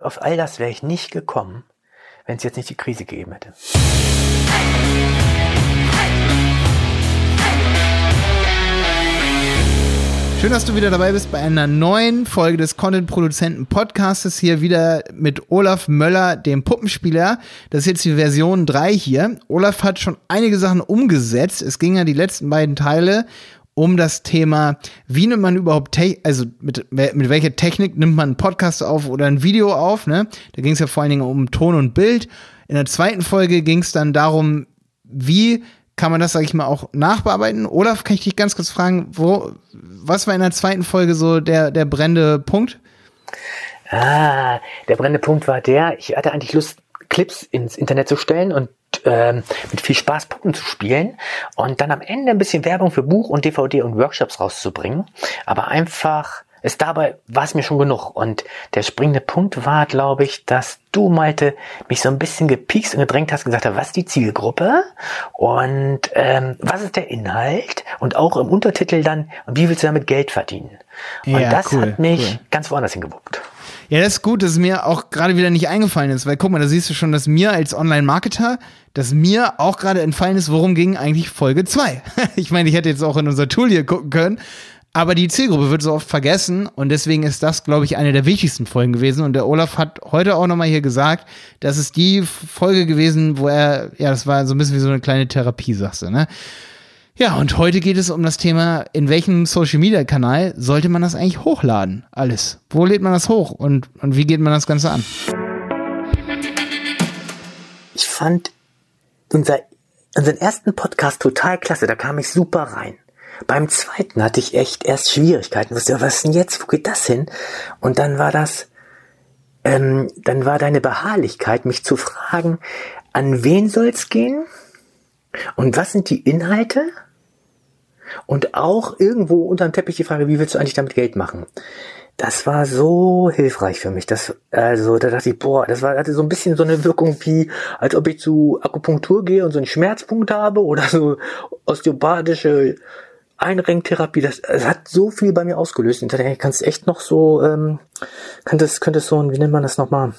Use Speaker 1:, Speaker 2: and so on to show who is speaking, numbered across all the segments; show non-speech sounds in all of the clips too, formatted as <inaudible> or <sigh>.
Speaker 1: Auf all das wäre ich nicht gekommen, wenn es jetzt nicht die Krise gegeben hätte.
Speaker 2: Schön, dass du wieder dabei bist bei einer neuen Folge des Content-Produzenten Podcastes. Hier wieder mit Olaf Möller, dem Puppenspieler. Das ist jetzt die Version 3 hier. Olaf hat schon einige Sachen umgesetzt. Es ging ja die letzten beiden Teile um das Thema, wie nimmt man überhaupt, also mit, mit welcher Technik nimmt man einen Podcast auf oder ein Video auf, ne? Da ging es ja vor allen Dingen um Ton und Bild. In der zweiten Folge ging es dann darum, wie kann man das, sag ich mal, auch nachbearbeiten? Olaf, kann ich dich ganz kurz fragen, wo, was war in der zweiten Folge so der, der brennende Punkt?
Speaker 1: Ah, der brennende Punkt war der, ich hatte eigentlich Lust, Clips ins Internet zu stellen und ähm, mit viel Spaß Puppen zu spielen und dann am Ende ein bisschen Werbung für Buch und DVD und Workshops rauszubringen. Aber einfach, es dabei war es mir schon genug. Und der springende Punkt war, glaube ich, dass du, Malte, mich so ein bisschen gepiekst und gedrängt hast, gesagt hast, was ist die Zielgruppe und ähm, was ist der Inhalt und auch im Untertitel dann, wie willst du damit Geld verdienen? Und ja, das cool, hat mich cool. ganz woanders hingewuppt.
Speaker 2: Ja, das ist gut, dass mir auch gerade wieder nicht eingefallen ist, weil guck mal, da siehst du schon, dass mir als Online-Marketer, dass mir auch gerade entfallen ist, worum ging eigentlich Folge 2. <laughs> ich meine, ich hätte jetzt auch in unser Tool hier gucken können, aber die Zielgruppe wird so oft vergessen und deswegen ist das, glaube ich, eine der wichtigsten Folgen gewesen. Und der Olaf hat heute auch nochmal hier gesagt, das ist die Folge gewesen, wo er, ja, das war so ein bisschen wie so eine kleine Therapie, sagst du, ne? Ja, und heute geht es um das Thema, in welchem Social Media Kanal sollte man das eigentlich hochladen? Alles. Wo lädt man das hoch und, und wie geht man das Ganze an?
Speaker 1: Ich fand unser, unseren ersten Podcast total klasse. Da kam ich super rein. Beim zweiten hatte ich echt erst Schwierigkeiten. Wusste, was ist denn jetzt? Wo geht das hin? Und dann war das, ähm, dann war deine Beharrlichkeit, mich zu fragen, an wen soll's gehen? Und was sind die Inhalte? Und auch irgendwo unterm Teppich die Frage, wie willst du eigentlich damit Geld machen? Das war so hilfreich für mich. Das, also, da dachte ich, boah, das war, hatte so ein bisschen so eine Wirkung wie, als ob ich zu Akupunktur gehe und so einen Schmerzpunkt habe oder so osteopathische Einringtherapie. Das, das hat so viel bei mir ausgelöst. Ich dachte, kannst echt noch so, ähm, könnte es, könnte es so ein, wie nennt man das nochmal?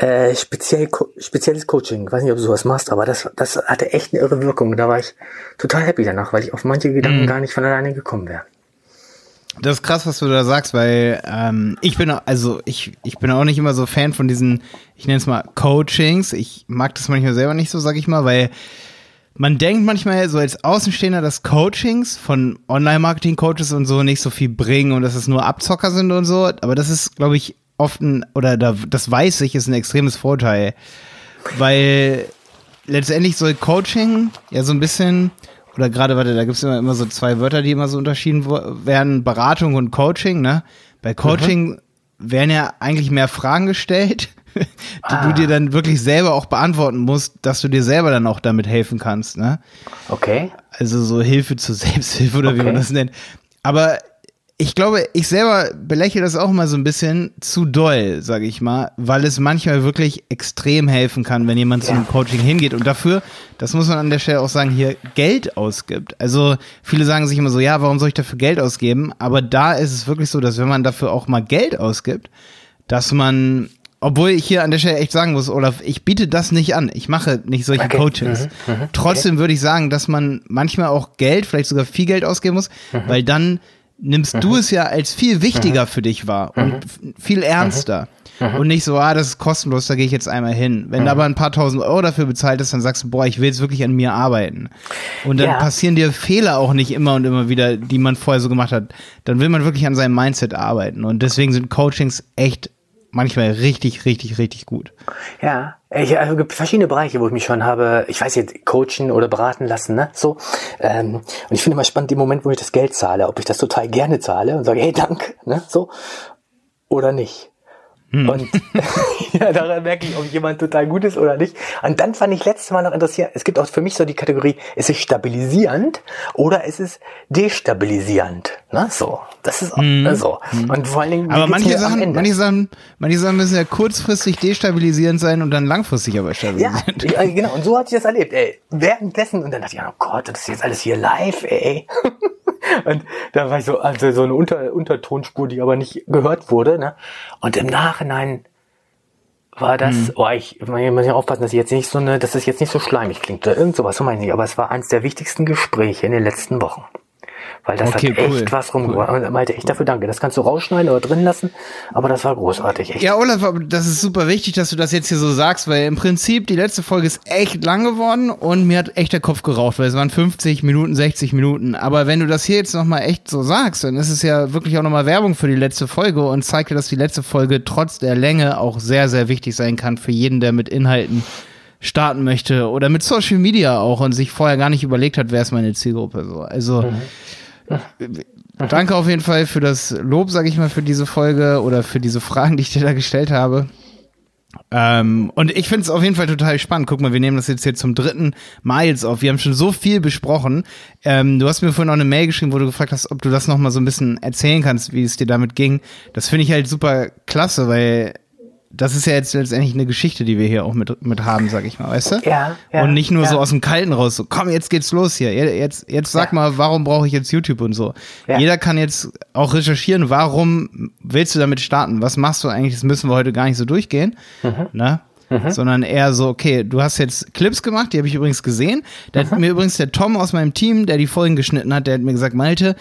Speaker 1: Äh, speziell, spezielles Coaching. Ich weiß nicht, ob du sowas machst, aber das, das hatte echt eine irre Wirkung. Da war ich total happy danach, weil ich auf manche Gedanken mm. gar nicht von alleine gekommen wäre.
Speaker 2: Das ist krass, was du da sagst, weil ähm, ich bin also ich ich bin auch nicht immer so Fan von diesen, ich nenne es mal Coachings. Ich mag das manchmal selber nicht so, sag ich mal, weil man denkt manchmal so als Außenstehender, dass Coachings von Online-Marketing-Coaches und so nicht so viel bringen und dass es nur Abzocker sind und so. Aber das ist, glaube ich, oft ein, oder da, das weiß ich, ist ein extremes Vorteil. Weil letztendlich soll Coaching ja so ein bisschen, oder gerade, warte, da gibt es immer, immer so zwei Wörter, die immer so unterschieden werden, Beratung und Coaching, ne? Bei Coaching mhm. werden ja eigentlich mehr Fragen gestellt, <laughs> die ah. du dir dann wirklich selber auch beantworten musst, dass du dir selber dann auch damit helfen kannst, ne?
Speaker 1: Okay.
Speaker 2: Also so Hilfe zur Selbsthilfe oder okay. wie man das nennt. Aber ich glaube, ich selber belächle das auch mal so ein bisschen zu doll, sage ich mal, weil es manchmal wirklich extrem helfen kann, wenn jemand ja. zu einem Coaching hingeht und dafür, das muss man an der Stelle auch sagen, hier Geld ausgibt. Also viele sagen sich immer so, ja, warum soll ich dafür Geld ausgeben? Aber da ist es wirklich so, dass wenn man dafür auch mal Geld ausgibt, dass man obwohl ich hier an der Stelle echt sagen muss, Olaf, ich biete das nicht an. Ich mache nicht solche okay. Coachings. Mhm. Mhm. Trotzdem okay. würde ich sagen, dass man manchmal auch Geld, vielleicht sogar viel Geld ausgeben muss, mhm. weil dann nimmst mhm. du es ja als viel wichtiger mhm. für dich wahr und mhm. viel ernster. Mhm. Mhm. Und nicht so, ah, das ist kostenlos, da gehe ich jetzt einmal hin. Wenn du aber ein paar tausend Euro dafür bezahlt hast, dann sagst du, boah, ich will jetzt wirklich an mir arbeiten. Und dann ja. passieren dir Fehler auch nicht immer und immer wieder, die man vorher so gemacht hat. Dann will man wirklich an seinem Mindset arbeiten. Und deswegen sind Coachings echt manchmal richtig, richtig, richtig gut.
Speaker 1: Ja, ich, also gibt verschiedene Bereiche, wo ich mich schon habe, ich weiß jetzt, coachen oder beraten lassen, ne? So. Ähm, und ich finde immer spannend, den Moment, wo ich das Geld zahle, ob ich das total gerne zahle und sage, hey, dank, ne? So. Oder nicht. Hm. Und <laughs> ja, daran merke ich, ob jemand total gut ist oder nicht. Und dann fand ich letztes Mal noch interessant, es gibt auch für mich so die Kategorie, ist es stabilisierend oder ist es destabilisierend? Ne? So, das ist auch hm. so.
Speaker 2: Hm. Und vor allen Dingen, aber manche Sachen, manche Sachen, manche Sachen müssen ja kurzfristig destabilisierend sein und dann langfristig aber stabilisierend.
Speaker 1: Ja, genau. Und so hatte ich das erlebt, ey. Währenddessen, und dann dachte ich, oh Gott, das ist jetzt alles hier live, ey. Und da war ich so, also so eine Unter Untertonspur, die aber nicht gehört wurde, ne? Und im Nachhinein war das, hm. oh, ich, ich muss ja aufpassen, dass ich jetzt nicht so eine, dass es jetzt nicht so schleimig klingt oder irgend sowas, so meine ich aber es war eines der wichtigsten Gespräche in den letzten Wochen weil das okay, hat echt cool. was rumgebracht. Cool. Meinte, ich dafür danke. Das kannst du rausschneiden oder drin lassen, aber das war großartig.
Speaker 2: Echt. Ja, Olaf, das ist super wichtig, dass du das jetzt hier so sagst, weil im Prinzip die letzte Folge ist echt lang geworden und mir hat echt der Kopf geraucht, weil es waren 50 Minuten, 60 Minuten. Aber wenn du das hier jetzt nochmal echt so sagst, dann ist es ja wirklich auch nochmal Werbung für die letzte Folge und zeigt dir, dass die letzte Folge trotz der Länge auch sehr, sehr wichtig sein kann für jeden, der mit Inhalten starten möchte oder mit Social Media auch und sich vorher gar nicht überlegt hat, wer ist meine Zielgruppe so. Also mhm. Danke auf jeden Fall für das Lob, sag ich mal, für diese Folge oder für diese Fragen, die ich dir da gestellt habe. Ähm, und ich finde es auf jeden Fall total spannend. Guck mal, wir nehmen das jetzt hier zum dritten Mal jetzt auf. Wir haben schon so viel besprochen. Ähm, du hast mir vorhin auch eine Mail geschrieben, wo du gefragt hast, ob du das nochmal so ein bisschen erzählen kannst, wie es dir damit ging. Das finde ich halt super klasse, weil das ist ja jetzt letztendlich eine Geschichte, die wir hier auch mit, mit haben, sag ich mal, weißt du?
Speaker 1: Ja. ja
Speaker 2: und nicht nur
Speaker 1: ja.
Speaker 2: so aus dem Kalten raus, so, komm, jetzt geht's los hier. Jetzt, jetzt sag ja. mal, warum brauche ich jetzt YouTube und so. Jeder kann jetzt auch recherchieren, warum willst du damit starten? Was machst du eigentlich? Das müssen wir heute gar nicht so durchgehen. Mhm. Ne? Mhm. Sondern eher so, okay, du hast jetzt Clips gemacht, die habe ich übrigens gesehen. Da mhm. hat mir übrigens der Tom aus meinem Team, der die Folgen geschnitten hat, der hat mir gesagt, Malte,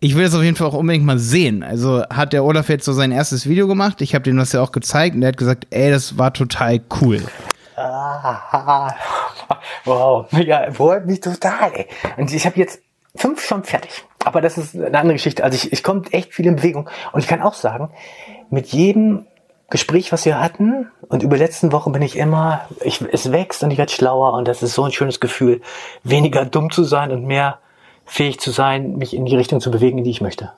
Speaker 2: ich will das auf jeden Fall auch unbedingt mal sehen. Also hat der Olaf jetzt so sein erstes Video gemacht. Ich habe dem das ja auch gezeigt und der hat gesagt, ey, das war total cool.
Speaker 1: Ah, <laughs> wow, ja, freut mich total. Ey. Und ich habe jetzt fünf schon fertig. Aber das ist eine andere Geschichte. Also ich, ich komme echt viel in Bewegung. Und ich kann auch sagen, mit jedem Gespräch, was wir hatten, und über letzten Wochen bin ich immer, ich, es wächst und ich werde schlauer und das ist so ein schönes Gefühl, weniger dumm zu sein und mehr fähig zu sein, mich in die Richtung zu bewegen, in die ich möchte.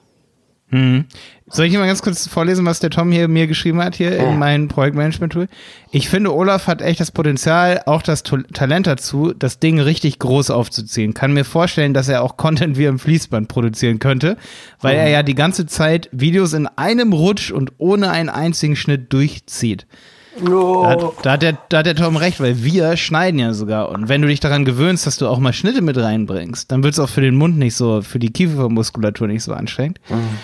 Speaker 2: Hm. Soll ich mal ganz kurz vorlesen, was der Tom hier mir geschrieben hat, hier ja. in meinem Projektmanagement-Tool? Ich finde, Olaf hat echt das Potenzial, auch das Talent dazu, das Ding richtig groß aufzuziehen. Kann mir vorstellen, dass er auch Content wie im Fließband produzieren könnte, weil mhm. er ja die ganze Zeit Videos in einem Rutsch und ohne einen einzigen Schnitt durchzieht. Oh. Da, hat, da, hat der, da hat der Tom recht, weil wir schneiden ja sogar. Und wenn du dich daran gewöhnst, dass du auch mal Schnitte mit reinbringst, dann wird es auch für den Mund nicht so, für die Kiefermuskulatur nicht so anstrengend. Mhm.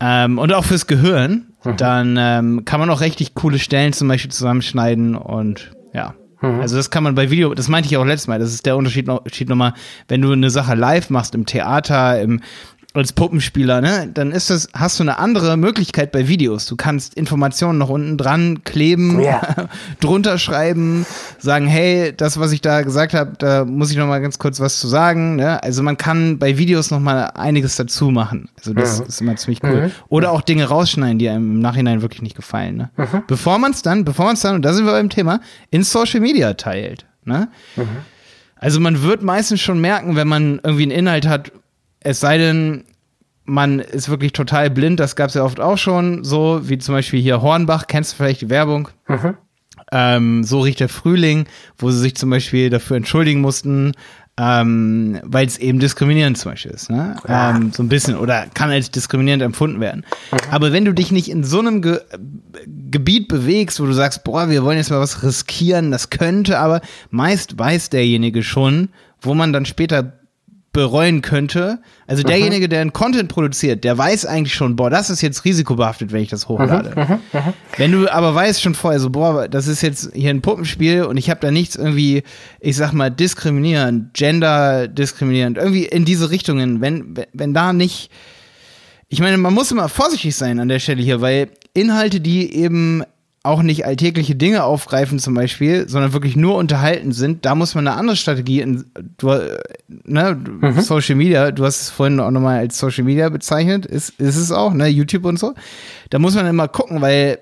Speaker 2: Ähm, und auch fürs Gehirn, mhm. dann ähm, kann man auch richtig coole Stellen zum Beispiel zusammenschneiden und ja. Mhm. Also das kann man bei Video, das meinte ich auch letztes Mal, das ist der Unterschied, Unterschied nochmal, wenn du eine Sache live machst im Theater, im, als Puppenspieler, ne, dann ist das, hast du eine andere Möglichkeit bei Videos. Du kannst Informationen noch unten dran kleben, ja. <laughs> drunter schreiben, sagen, hey, das, was ich da gesagt habe, da muss ich noch mal ganz kurz was zu sagen. Ne? Also man kann bei Videos noch mal einiges dazu machen. Also das mhm. ist immer ziemlich cool. Mhm. Oder auch Dinge rausschneiden, die einem im Nachhinein wirklich nicht gefallen. Ne? Mhm. Bevor man es dann, bevor man es dann, und da sind wir beim Thema, in Social Media teilt. Ne? Mhm. Also man wird meistens schon merken, wenn man irgendwie einen Inhalt hat, es sei denn, man ist wirklich total blind, das gab es ja oft auch schon, so wie zum Beispiel hier Hornbach, kennst du vielleicht die Werbung? Mhm. Ähm, so riecht der Frühling, wo sie sich zum Beispiel dafür entschuldigen mussten, ähm, weil es eben diskriminierend zum Beispiel ist. Ne? Ja. Ähm, so ein bisschen oder kann als diskriminierend empfunden werden. Mhm. Aber wenn du dich nicht in so einem Ge Gebiet bewegst, wo du sagst, boah, wir wollen jetzt mal was riskieren, das könnte, aber meist weiß derjenige schon, wo man dann später bereuen könnte. Also derjenige, der einen Content produziert, der weiß eigentlich schon, boah, das ist jetzt risikobehaftet, wenn ich das hochlade. Mhm, mhm, mhm. Wenn du aber weißt schon vorher so, boah, das ist jetzt hier ein Puppenspiel und ich habe da nichts irgendwie, ich sag mal, diskriminierend, gender diskriminierend, irgendwie in diese Richtungen, wenn, wenn da nicht, ich meine, man muss immer vorsichtig sein an der Stelle hier, weil Inhalte, die eben auch nicht alltägliche Dinge aufgreifen zum Beispiel, sondern wirklich nur unterhalten sind, da muss man eine andere Strategie in du, ne, mhm. Social Media, du hast es vorhin auch nochmal als Social Media bezeichnet, ist, ist es auch, ne, YouTube und so. Da muss man immer gucken, weil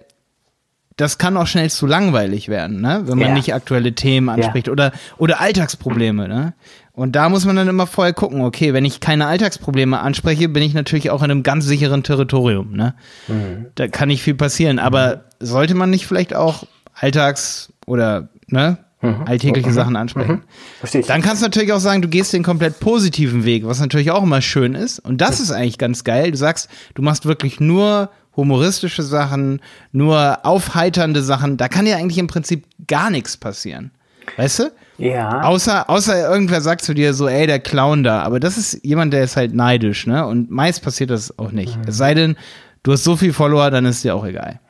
Speaker 2: das kann auch schnell zu langweilig werden, ne? wenn man ja. nicht aktuelle Themen anspricht ja. oder, oder Alltagsprobleme. Ne? Und da muss man dann immer vorher gucken, okay, wenn ich keine Alltagsprobleme anspreche, bin ich natürlich auch in einem ganz sicheren Territorium. Ne? Mhm. Da kann nicht viel passieren. Aber sollte man nicht vielleicht auch Alltags- oder ne, mhm. alltägliche mhm. Sachen ansprechen? Mhm. Verstehe ich. Dann kannst du natürlich auch sagen, du gehst den komplett positiven Weg, was natürlich auch immer schön ist. Und das ist eigentlich ganz geil. Du sagst, du machst wirklich nur humoristische Sachen, nur aufheiternde Sachen. Da kann ja eigentlich im Prinzip gar nichts passieren. Weißt du?
Speaker 1: Ja.
Speaker 2: Außer, außer irgendwer sagt zu dir so, ey, der Clown da. Aber das ist jemand, der ist halt neidisch, ne? Und meist passiert das auch nicht. Es sei denn, du hast so viel Follower, dann ist dir auch egal.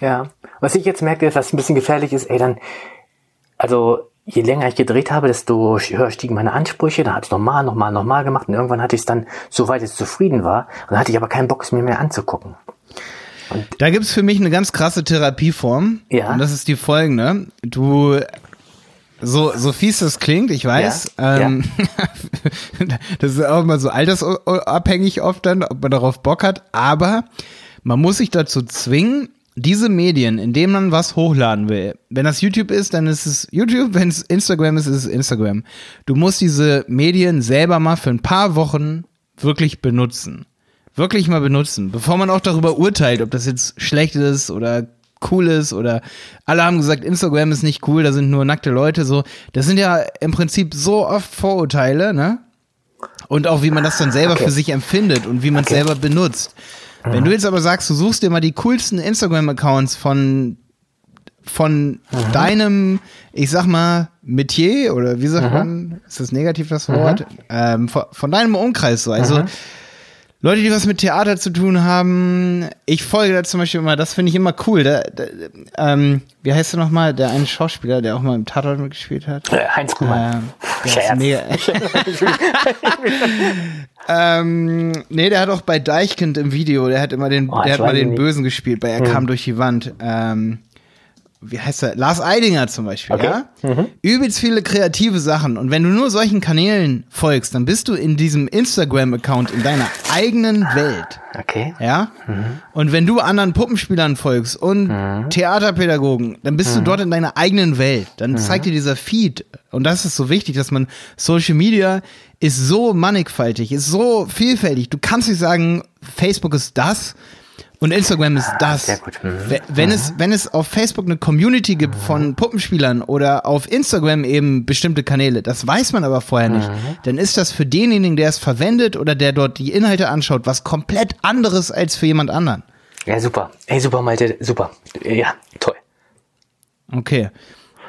Speaker 1: Ja. Was ich jetzt merke, was ein bisschen gefährlich ist, ey, dann, also je länger ich gedreht habe, desto höher stiegen meine Ansprüche. Dann habe ich nochmal, nochmal, nochmal gemacht und irgendwann hatte ich es dann, soweit ich zufrieden war, und dann hatte ich aber keinen Bock, es mir mehr anzugucken.
Speaker 2: Da gibt's für mich eine ganz krasse Therapieform.
Speaker 1: Ja.
Speaker 2: Und das ist die folgende. Du, so, so fies das klingt, ich weiß.
Speaker 1: Ja,
Speaker 2: Ähm, <laughs> das ist auch immer so altersabhängig oft dann, ob man darauf Bock hat. Aber man muss sich dazu zwingen, diese Medien, in denen man was hochladen will. Wenn das YouTube ist, dann ist es YouTube. Wenn es Instagram ist, ist es Instagram. Du musst diese Medien selber mal für ein paar Wochen wirklich benutzen wirklich mal benutzen, bevor man auch darüber urteilt, ob das jetzt schlecht ist oder cool ist oder alle haben gesagt, Instagram ist nicht cool, da sind nur nackte Leute so. Das sind ja im Prinzip so oft Vorurteile, ne? Und auch wie man das dann selber
Speaker 1: Okay.
Speaker 2: für sich empfindet und wie man es
Speaker 1: Okay.
Speaker 2: selber benutzt. Wenn du jetzt aber sagst, du suchst dir mal die coolsten Instagram-Accounts von von deinem, ich sag mal, Metier oder wie sagt man, ist das negativ das Wort? Ähm, von, von deinem Umkreis so. Also Leute, die was mit Theater zu tun haben, ich folge da zum Beispiel immer, das finde ich immer cool. Da, da, ähm, wie heißt der nochmal, der eine Schauspieler, der auch mal im Tatort mitgespielt hat?
Speaker 1: Äh, Heinz Kuhmann.
Speaker 2: Ähm, der mega. <laughs> ähm, nee, der hat auch bei Deichkind im Video, der hat immer den,
Speaker 1: Oh,
Speaker 2: der hat mal den
Speaker 1: nicht.
Speaker 2: Bösen gespielt, bei Er kam durch die Wand. Ähm, wie heißt er? Lars Eidinger zum Beispiel,
Speaker 1: Okay.
Speaker 2: ja? Übelst viele kreative Sachen. Und wenn du nur solchen Kanälen folgst, dann bist du in diesem Instagram-Account in deiner eigenen Welt.
Speaker 1: Okay.
Speaker 2: Ja? Und wenn du anderen Puppenspielern folgst und Theaterpädagogen, dann bist du dort in deiner eigenen Welt. Dann zeigt dir dieser Feed. Und das ist so wichtig, dass man Social Media ist so mannigfaltig, ist so vielfältig. Du kannst nicht sagen, Facebook ist das und Instagram ist das.
Speaker 1: sehr gut. Mhm.
Speaker 2: We- Wenn es, wenn es auf Facebook eine Community gibt von Puppenspielern oder auf Instagram eben bestimmte Kanäle, das weiß man aber vorher nicht, dann ist das für denjenigen, der es verwendet oder der dort die Inhalte anschaut, was komplett anderes als für jemand anderen.
Speaker 1: Ja, super. Ey, super, Malte, super. Ja, toll.
Speaker 2: Okay.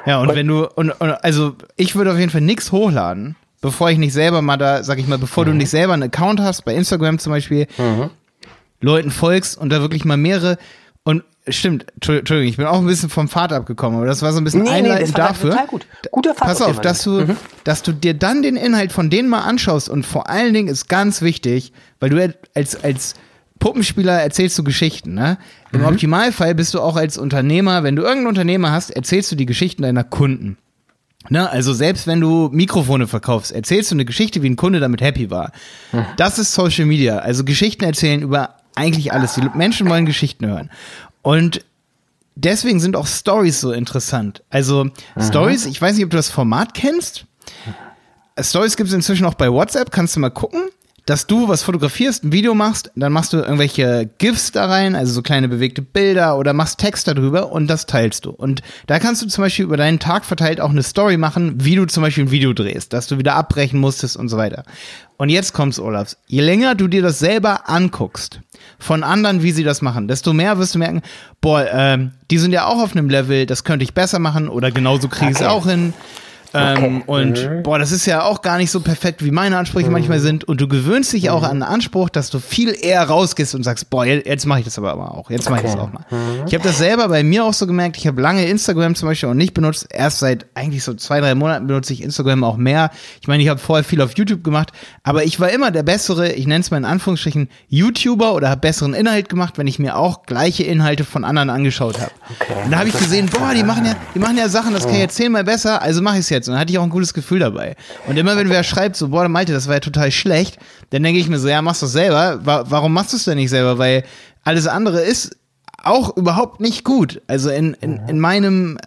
Speaker 2: Ja, und wenn du, und, und also ich würde auf jeden Fall nichts hochladen, bevor ich nicht selber mal da, sag ich mal, bevor du nicht selber einen Account hast, bei Instagram zum Beispiel, Leuten folgst und da wirklich mal mehrere und stimmt, Entschu- Entschuldigung, ich bin auch ein bisschen vom Pfad abgekommen, aber das war so ein bisschen
Speaker 1: Nee, nee,
Speaker 2: einleitend
Speaker 1: das war
Speaker 2: dafür.
Speaker 1: total gut. Guter Pfad
Speaker 2: Pass
Speaker 1: auf
Speaker 2: auf, dass du, dass du dir dann den Inhalt von denen mal anschaust und vor allen Dingen ist ganz wichtig, weil du als, als Puppenspieler erzählst du Geschichten, ne? Im Optimalfall bist du auch als Unternehmer, wenn du irgendeinen Unternehmer hast, erzählst du die Geschichten deiner Kunden. Ne, also selbst wenn du Mikrofone verkaufst, erzählst du eine Geschichte, wie ein Kunde damit happy war. Das ist Social Media. Also Geschichten erzählen über eigentlich alles. Die Menschen wollen Geschichten hören. Und deswegen sind auch Stories so interessant. Also Stories, ich weiß nicht, ob du das Format kennst. Stories gibt es inzwischen auch bei WhatsApp, kannst du mal gucken, dass du was fotografierst, ein Video machst, dann machst du irgendwelche GIFs da rein, also so kleine bewegte Bilder oder machst Text darüber und das teilst du. Und da kannst du zum Beispiel über deinen Tag verteilt auch eine Story machen, wie du zum Beispiel ein Video drehst, dass du wieder abbrechen musstest und so weiter. Und jetzt kommt's, Olafs. Je länger du dir das selber anguckst, von anderen, wie sie das machen, desto mehr wirst du merken, boah, ähm, die sind ja auch auf einem Level, das könnte ich besser machen oder genauso kriege ich es auch hin. Ähm,
Speaker 1: Okay.
Speaker 2: und boah, das ist ja auch gar nicht so perfekt, wie meine Ansprüche manchmal sind. Und du gewöhnst dich auch an den Anspruch, dass du viel eher rausgehst und sagst, boah, jetzt, mache ich das aber auch. Jetzt mache ich das
Speaker 1: Okay.
Speaker 2: auch mal. Ich habe das selber bei mir auch so gemerkt. Ich habe lange Instagram zum Beispiel auch nicht benutzt. Erst seit eigentlich so zwei, drei Monaten benutze ich Instagram auch mehr. Ich meine, ich habe vorher viel auf YouTube gemacht, aber ich war immer der bessere, ich nenne es mal in Anführungsstrichen, YouTuber oder habe besseren Inhalt gemacht, wenn ich mir auch gleiche Inhalte von anderen angeschaut habe.
Speaker 1: Okay.
Speaker 2: Und da habe ich gesehen, boah, die machen ja, die machen ja Sachen, das kann ich jetzt zehnmal besser, also mache ich es jetzt. Und dann hatte ich auch ein gutes Gefühl dabei. Und immer wenn wer schreibt, so, boah, Malte, das war ja total schlecht, dann denke ich mir so, ja, machst du es selber. Wa warum machst du es denn nicht selber? Weil alles andere ist auch überhaupt nicht gut. Also in, in, in meinem,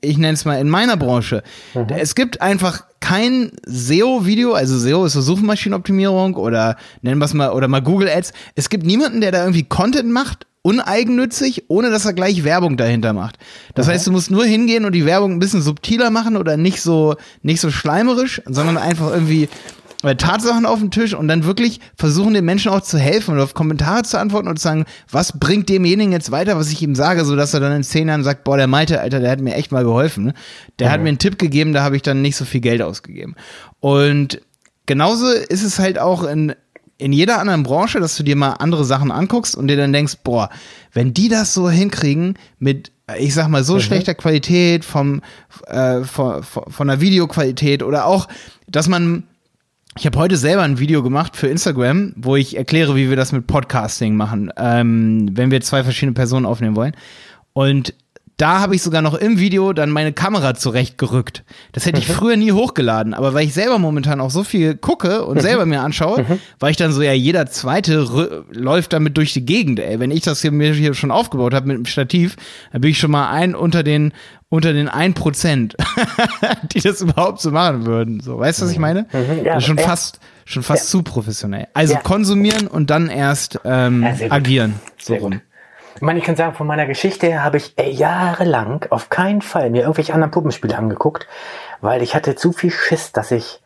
Speaker 2: ich nenne es mal, in meiner Branche. Es gibt einfach kein SEO-Video, also SEO ist so Suchmaschinenoptimierung oder nennen wir es mal, oder mal Google Ads. Es gibt niemanden, der da irgendwie Content macht, uneigennützig, ohne dass er gleich Werbung dahinter macht. Das heißt, du musst nur hingehen und die Werbung ein bisschen subtiler machen oder nicht so, nicht so schleimerisch, sondern einfach irgendwie äh, Tatsachen auf den Tisch und dann wirklich versuchen, den Menschen auch zu helfen und auf Kommentare zu antworten und zu sagen, was bringt demjenigen jetzt weiter, was ich ihm sage, sodass er dann in zehn Jahren sagt, boah, der Malte, Alter, der hat mir echt mal geholfen. Der mhm. hat mir einen Tipp gegeben, da habe ich dann nicht so viel Geld ausgegeben. Und genauso ist es halt auch in, in jeder anderen Branche, dass du dir mal andere Sachen anguckst und dir dann denkst, boah, wenn die das so hinkriegen mit, ich sag mal, so mhm. schlechter Qualität vom, äh, von, von der Videoqualität oder auch, dass man ich habe heute selber ein Video gemacht für Instagram, wo ich erkläre, wie wir das mit Podcasting machen, ähm, wenn wir zwei verschiedene Personen aufnehmen wollen. Und da habe ich sogar noch im Video dann meine Kamera zurechtgerückt. Das hätte ich mhm. früher nie hochgeladen, aber weil ich selber momentan auch so viel gucke und selber mir anschaue, mhm. war ich dann so, ja, jeder zweite läuft damit durch die Gegend, ey. Wenn ich das hier mir hier schon aufgebaut habe mit dem Stativ, dann bin ich schon mal ein unter den unter den 1%, <laughs> die das überhaupt so machen würden. So, weißt du, was ich meine? Mhm. Ja, schon fast, schon fast ja. zu professionell. Also ja. konsumieren und dann erst ähm, agieren. So rum.
Speaker 1: Ich meine, ich kann sagen, von meiner Geschichte her habe ich ey, jahrelang auf keinen Fall mir irgendwelche anderen Puppenspiele angeguckt, weil ich hatte zu viel Schiss, dass ich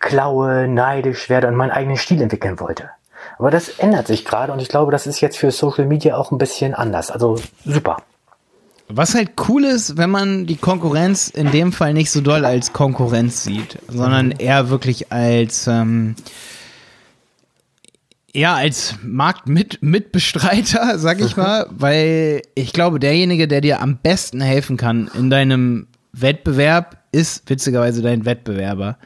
Speaker 1: klaue, neidisch werde und meinen eigenen Stil entwickeln wollte. Aber das ändert sich gerade und ich glaube, das ist jetzt für Social Media auch ein bisschen anders. Also super.
Speaker 2: Was halt cool ist, wenn man die Konkurrenz in dem Fall nicht so doll als Konkurrenz sieht, sondern eher wirklich als ähm, ja, als Marktmitbestreiter, <laughs> sag ich mal, weil ich glaube, derjenige, der dir am besten helfen kann in deinem Wettbewerb, ist witzigerweise dein Wettbewerber.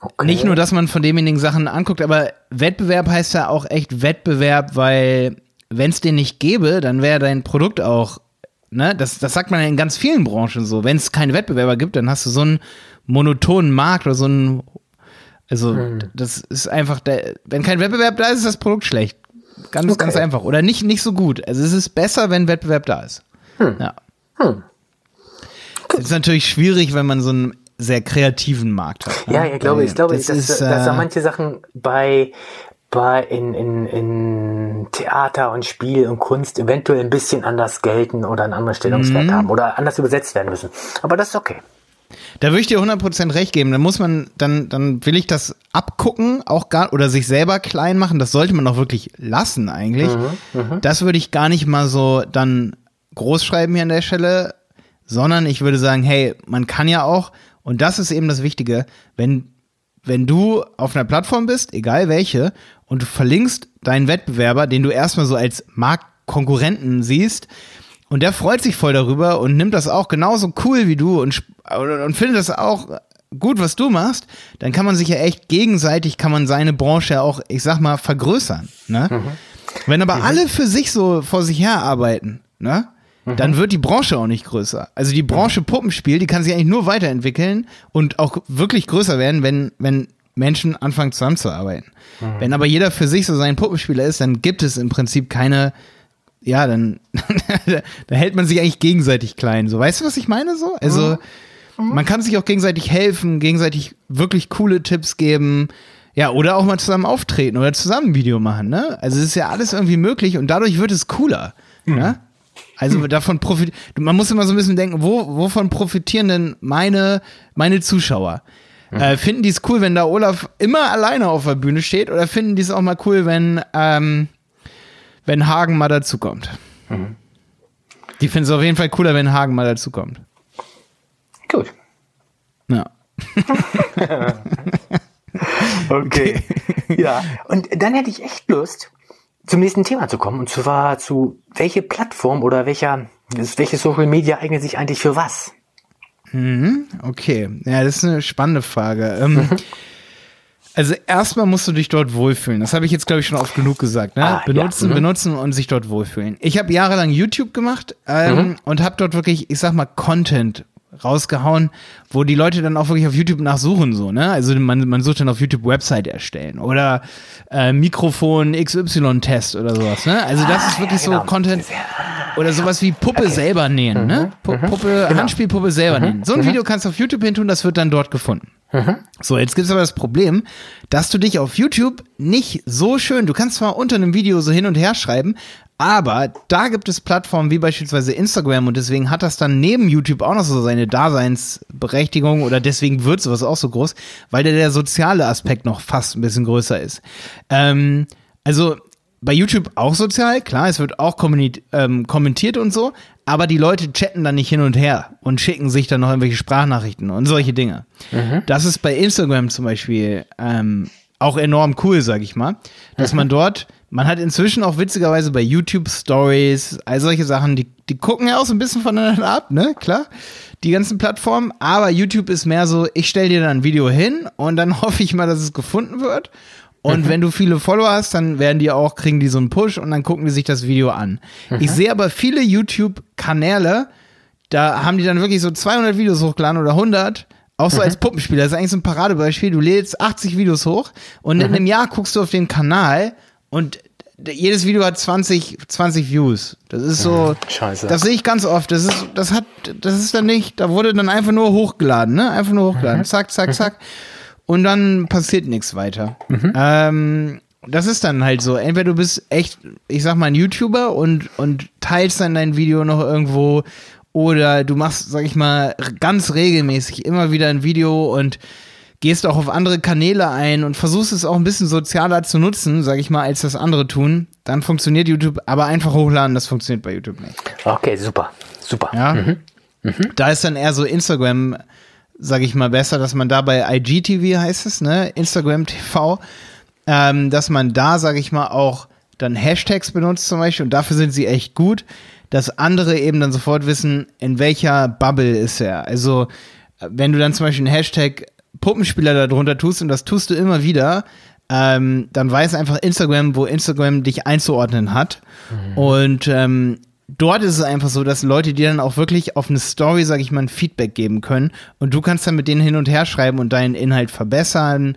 Speaker 2: Okay. Nicht nur, dass man von demjenigen Sachen anguckt, aber Wettbewerb heißt ja auch echt Wettbewerb, weil wenn es den nicht gäbe, dann wäre dein Produkt auch, ne, das, das sagt man ja in ganz vielen Branchen so. Wenn es keine Wettbewerber gibt, dann hast du so einen monotonen Markt oder so einen also, hm. das ist einfach, der, wenn kein Wettbewerb da ist, ist das Produkt schlecht. Ganz, okay. ganz einfach. Oder nicht, nicht so gut. Also, es ist besser, wenn Wettbewerb da ist. Hm. Ja. Hm. Es ist natürlich schwierig, wenn man so einen sehr kreativen Markt hat.
Speaker 1: Ne? Ja, ich glaube, ich glaube, das dass, ist, dass, dass da äh, manche Sachen bei, bei in, in, in Theater und Spiel und Kunst eventuell ein bisschen anders gelten oder einen anderen Stellungswert mhm. haben oder anders übersetzt werden müssen. Aber das ist okay.
Speaker 2: Da würde ich dir 100% recht geben. Dann muss man, dann, dann will ich das abgucken, auch gar, oder sich selber klein machen. Das sollte man auch wirklich lassen eigentlich. Mhm, mh. Das würde ich gar nicht mal so dann groß schreiben hier an der Stelle, sondern ich würde sagen, hey, man kann ja auch, und das ist eben das Wichtige, wenn, wenn du auf einer Plattform bist, egal welche, und du verlinkst deinen Wettbewerber, den du erstmal so als Marktkonkurrenten siehst, und der freut sich voll darüber und nimmt das auch genauso cool wie du und, und findet das auch gut, was du machst, dann kann man sich ja echt gegenseitig, kann man seine Branche auch, ich sag mal, vergrößern. Ne? Mhm. Wenn aber mhm. alle für sich so vor sich her arbeiten, ne? Mhm. dann wird die Branche auch nicht größer. Also die Branche. Puppenspiel, die kann sich eigentlich nur weiterentwickeln und auch wirklich größer werden, wenn, wenn Menschen anfangen zusammenzuarbeiten. Mhm. Wenn aber jeder für sich so sein Puppenspieler ist, dann gibt es im Prinzip keine ja, dann <laughs> da hält man sich eigentlich gegenseitig klein. So, weißt du, was ich meine so? Also, mhm. man kann sich auch gegenseitig helfen, gegenseitig wirklich coole Tipps geben. Ja, oder auch mal zusammen auftreten oder zusammen ein Video machen, ne? Also es ist ja alles irgendwie möglich und dadurch wird es cooler. Mhm. Ne? Also mhm. davon profitiert. Man muss immer so ein bisschen denken, wo, wovon profitieren denn meine, meine Zuschauer? Mhm. Äh, finden die es cool, wenn da Olaf immer alleine auf der Bühne steht, oder finden die es auch mal cool, wenn ähm, wenn Hagen mal dazukommt. Mhm. Die finden es auf jeden Fall cooler, wenn Hagen mal dazukommt.
Speaker 1: Gut.
Speaker 2: Ja. <laughs>
Speaker 1: okay. Ja, und dann hätte ich echt Lust, zum nächsten Thema zu kommen. Und zwar zu welche Plattform oder welcher, welche Social Media eignet sich eigentlich für was?
Speaker 2: Mhm, okay. Ja, das ist eine spannende Frage. Ähm. <laughs> Also erstmal musst du dich dort wohlfühlen. Das habe ich jetzt, glaube ich, schon oft genug gesagt. Ne? Ah, benutzen, ja. mhm. benutzen und sich dort wohlfühlen. Ich habe jahrelang YouTube gemacht ähm, mhm. und habe dort wirklich, ich sag mal, Content rausgehauen, wo die Leute dann auch wirklich auf YouTube nachsuchen, so, ne? Also man, man sucht dann auf YouTube Website erstellen oder äh, Mikrofon XY-Test oder sowas, ne? Also das ah, ist wirklich ja, genau. so Content oder sowas wie Puppe okay. selber nähen, ne? mhm. ne? Puppe, mhm. Genau. Handspielpuppe selber mhm. nähen. So ein mhm. Video kannst du auf YouTube hin tun, das wird dann dort gefunden. So, jetzt gibt es aber das Problem, dass du dich auf YouTube nicht so schön, du kannst zwar unter einem Video so hin und her schreiben, aber da gibt es Plattformen wie beispielsweise Instagram und deswegen hat das dann neben YouTube auch noch so seine Daseinsberechtigung oder deswegen wird sowas auch so groß, weil der, der soziale Aspekt noch fast ein bisschen größer ist. Ähm, also bei YouTube auch sozial, klar, es wird auch ähm, kommentiert und so, aber die Leute chatten dann nicht hin und her und schicken sich dann noch irgendwelche Sprachnachrichten und solche Dinge. Mhm. Das ist bei Instagram zum Beispiel ähm, auch enorm cool, sag ich mal, dass mhm. man dort, man hat inzwischen auch witzigerweise bei YouTube Stories, all solche Sachen, die, die gucken ja auch so ein bisschen voneinander ab, ne, klar, die ganzen Plattformen, aber YouTube ist mehr so, ich stell dir dann ein Video hin und dann <laughs> hoffe ich mal, dass es gefunden wird und mhm. wenn du viele Follower hast, dann werden die auch, kriegen die so einen Push und dann gucken die sich das Video an. Mhm. Ich sehe aber viele YouTube-Kanäle, da haben die dann wirklich so 200 Videos hochgeladen oder 100. Auch so mhm. als Puppenspieler. Das ist eigentlich so ein Paradebeispiel. Du lädst 80 Videos hoch und in mhm. einem Jahr guckst du auf den Kanal und jedes Video hat 20, 20 Views. Das ist so. Mhm. Scheiße. Das sehe ich ganz oft. Das ist, das hat, das ist dann nicht, da wurde dann einfach nur hochgeladen, ne? Einfach nur hochgeladen. Mhm. Zack, zack, zack und dann passiert nichts weiter. Mhm. Ähm, das ist dann halt so. Entweder du bist echt, ich sag mal, ein YouTuber und, und teilst dann dein Video noch irgendwo oder du machst, sag ich mal, ganz regelmäßig immer wieder ein Video und gehst auch auf andere Kanäle ein und versuchst es auch ein bisschen sozialer zu nutzen, sag ich mal, als das andere tun, dann funktioniert YouTube, aber einfach hochladen, das funktioniert bei YouTube nicht.
Speaker 1: Okay, super, super.
Speaker 2: Ja. Mhm. Mhm. Da ist dann eher so Instagram sage ich mal, besser, dass man da bei IGTV heißt es, ne, Instagram TV, ähm, dass man da, sage ich mal, auch dann Hashtags benutzt zum Beispiel und dafür sind sie echt gut, dass andere eben dann sofort wissen, in welcher Bubble ist er. Also wenn du dann zum Beispiel einen Hashtag Puppenspieler darunter tust und das tust du immer wieder, ähm, dann weiß einfach Instagram, wo Instagram dich einzuordnen hat. Mhm. Und ähm, dort ist es einfach so, dass Leute dir dann auch wirklich auf eine Story, sag ich mal, ein Feedback geben können und du kannst dann mit denen hin und her schreiben und deinen Inhalt verbessern.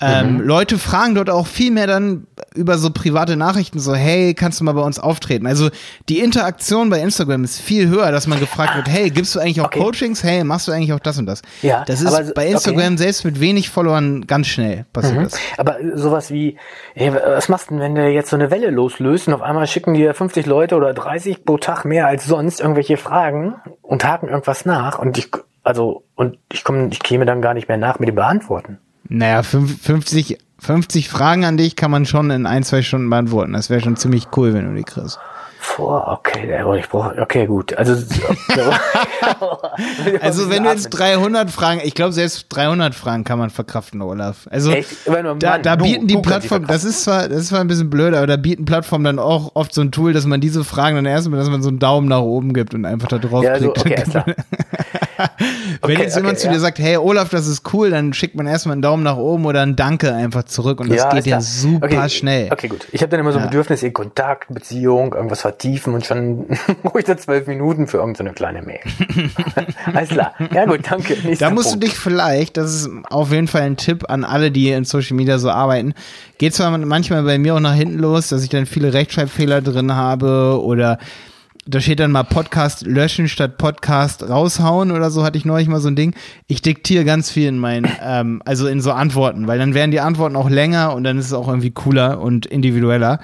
Speaker 2: Ähm, mhm. Leute fragen dort auch viel mehr dann über so private Nachrichten, so, hey, kannst du mal bei uns auftreten? Also die Interaktion bei Instagram ist viel höher, dass man gefragt wird, hey, gibst du eigentlich auch okay. Coachings? Hey, machst du eigentlich auch das und das? Ja, das ist aber, bei Instagram okay. selbst mit wenig Followern ganz schnell passiert mhm. das.
Speaker 1: Aber sowas wie, hey, was machst du denn, wenn du jetzt so eine Welle loslöst und auf einmal schicken dir 50 Leute oder 30 pro Tag mehr als sonst irgendwelche Fragen und haken irgendwas nach und ich, also, und ich komme, ich käme dann gar nicht mehr nach mit dem Beantworten.
Speaker 2: Naja, 50, 50 Fragen an dich kann man schon in ein, zwei Stunden beantworten. Das wäre schon ziemlich cool, wenn du die kriegst.
Speaker 1: Vor, okay, ich brauche, okay, gut. Also, <laughs> <laughs>
Speaker 2: also wenn du jetzt 300 Fragen, ich glaube selbst 300 Fragen kann man verkraften, Olaf. Also da, da bieten die Plattformen, das ist zwar, das ist zwar ein bisschen blöd, aber da bieten Plattformen dann auch oft so ein Tool, dass man diese Fragen dann erstmal, dass man so einen Daumen nach oben gibt und einfach da drauf ja, klickt. So, okay, <laughs> Wenn okay, jetzt jemand okay, zu dir sagt, hey Olaf, das ist cool, dann schickt man erstmal einen Daumen nach oben oder ein Danke einfach zurück und das ja, geht ja super schnell.
Speaker 1: Okay, gut. Ich habe dann immer so ein Bedürfnis in Kontakt, Beziehung, irgendwas vertiefen und schon <laughs> ruhig da zwölf Minuten für irgendeine so kleine Mail. <laughs> Alles klar. Ja gut, danke.
Speaker 2: Nächster da musst Punkt. du dich vielleicht, das ist auf jeden Fall ein Tipp an alle, die in Social Media so arbeiten, geht zwar manchmal bei mir auch nach hinten los, dass ich dann viele Rechtschreibfehler drin habe oder da steht dann mal Podcast löschen statt Podcast raushauen oder so, hatte ich neulich mal so ein Ding. Ich diktiere ganz viel in meinen, <laughs> ähm, also in so Antworten, weil dann werden die Antworten auch länger und dann ist es auch irgendwie cooler und individueller.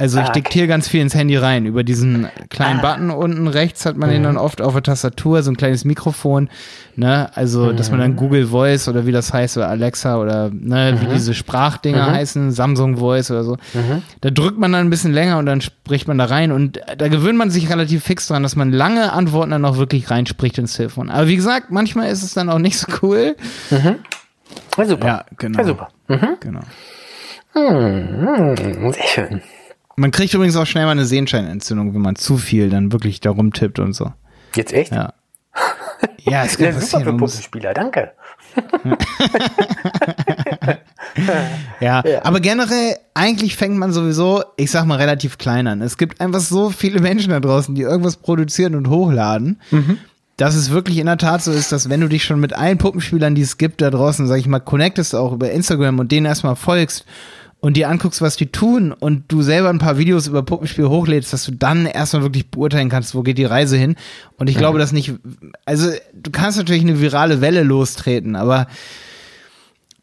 Speaker 2: Also ich ah, diktiere ganz viel ins Handy rein. Über diesen kleinen ah. Button unten rechts hat man mhm. den dann oft auf der Tastatur, so ein kleines Mikrofon. Ne? Also, mhm. dass man dann mhm. Google Voice oder wie das heißt, oder Alexa oder ne, mhm. wie diese Sprachdinger mhm. heißen, Samsung Voice oder so. Mhm. Da drückt man dann ein bisschen länger und dann spricht man da rein. Und da gewöhnt man sich relativ fix dran, dass man lange Antworten dann auch wirklich reinspricht ins Telefon. Aber wie gesagt, manchmal ist es dann auch nicht so cool.
Speaker 1: Mhm. Ja, super.
Speaker 2: Ja, genau.
Speaker 1: Ja, super.
Speaker 2: Genau.
Speaker 1: Sehr schön.
Speaker 2: Man kriegt übrigens auch schnell mal eine Sehenscheinentzündung, wenn man zu viel dann wirklich da rumtippt und so.
Speaker 1: Jetzt echt?
Speaker 2: Ja. Ja, es kann.
Speaker 1: Super für Puppenspieler, danke. <laughs>
Speaker 2: ja, ja, aber generell, eigentlich fängt man sowieso, ich sag mal, relativ klein an. Es gibt einfach so viele Menschen da draußen, die irgendwas produzieren und hochladen. Mhm. Dass es wirklich in der Tat so ist, dass wenn du dich schon mit allen Puppenspielern, die es gibt, da draußen, sag ich mal, connectest auch über Instagram und denen erstmal folgst und dir anguckst, was die tun und du selber ein paar Videos über Puppenspiel hochlädst, dass du dann erstmal wirklich beurteilen kannst, wo geht die Reise hin. Und ich glaube, dass nicht, also du kannst natürlich eine virale Welle lostreten, aber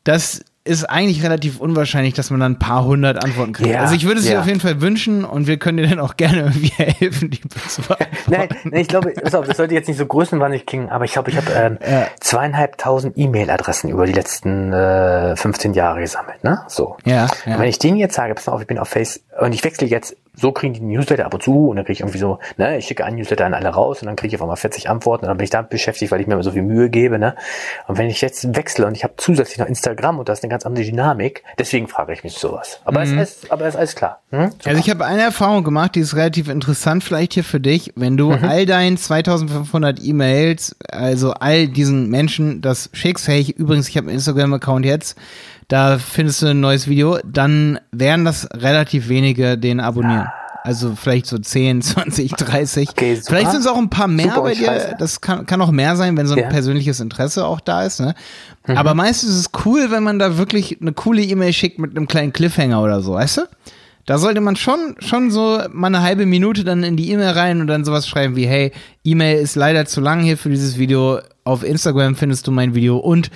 Speaker 2: das ist eigentlich relativ unwahrscheinlich, dass man dann ein paar hundert Antworten kriegt.
Speaker 1: Ja,
Speaker 2: also ich würde es
Speaker 1: ja.
Speaker 2: dir auf jeden Fall wünschen und wir können dir dann auch gerne irgendwie <laughs> helfen, die zu <laughs>
Speaker 1: Nein, nein, ich glaube, pass auf, das sollte jetzt nicht so größenwahnsinnig klingen, aber ich glaube, ich habe ähm, zweieinhalbtausend E-Mail-Adressen über die letzten äh, 15 Jahre gesammelt, ne? So.
Speaker 2: Ja, ja.
Speaker 1: Und wenn ich denen jetzt sage, pass auf, ich bin auf Face und ich wechsle jetzt, so kriegen die Newsletter ab und zu und dann kriege ich irgendwie so, ne, ich schicke einen Newsletter an alle raus und dann kriege ich auf einmal 40 Antworten und dann bin ich damit beschäftigt, weil ich mir immer so viel Mühe gebe, ne? Und wenn ich jetzt wechsle und ich habe zusätzlich noch Instagram und da ist eine ganz andere Dynamik, deswegen frage ich mich sowas. Aber es ist, aber es ist alles klar. Hm?
Speaker 2: Also ich habe eine Erfahrung gemacht, die ist relativ interessant vielleicht hier für dich. Wenn du all deinen 2500 E-Mails, also all diesen Menschen das schickst, hey, ich, übrigens, ich habe einen Instagram-Account jetzt, da findest du ein neues Video, dann werden das relativ wenige den abonnieren. Also vielleicht so 10, 20, 30.
Speaker 1: Okay, super.
Speaker 2: vielleicht sind es auch ein paar mehr
Speaker 1: Super
Speaker 2: bei dir. Das kann, kann auch mehr sein, wenn so ein
Speaker 1: Ja.
Speaker 2: persönliches Interesse auch da ist. Ne?
Speaker 1: Mhm.
Speaker 2: Aber meistens ist es cool, wenn man da wirklich eine coole E-Mail schickt mit einem kleinen Cliffhanger oder so, weißt du? Da sollte man schon, schon so mal eine halbe Minute dann in die E-Mail rein und dann sowas schreiben wie, hey, E-Mail ist leider zu lang hier für dieses Video. Auf Instagram findest du mein Video und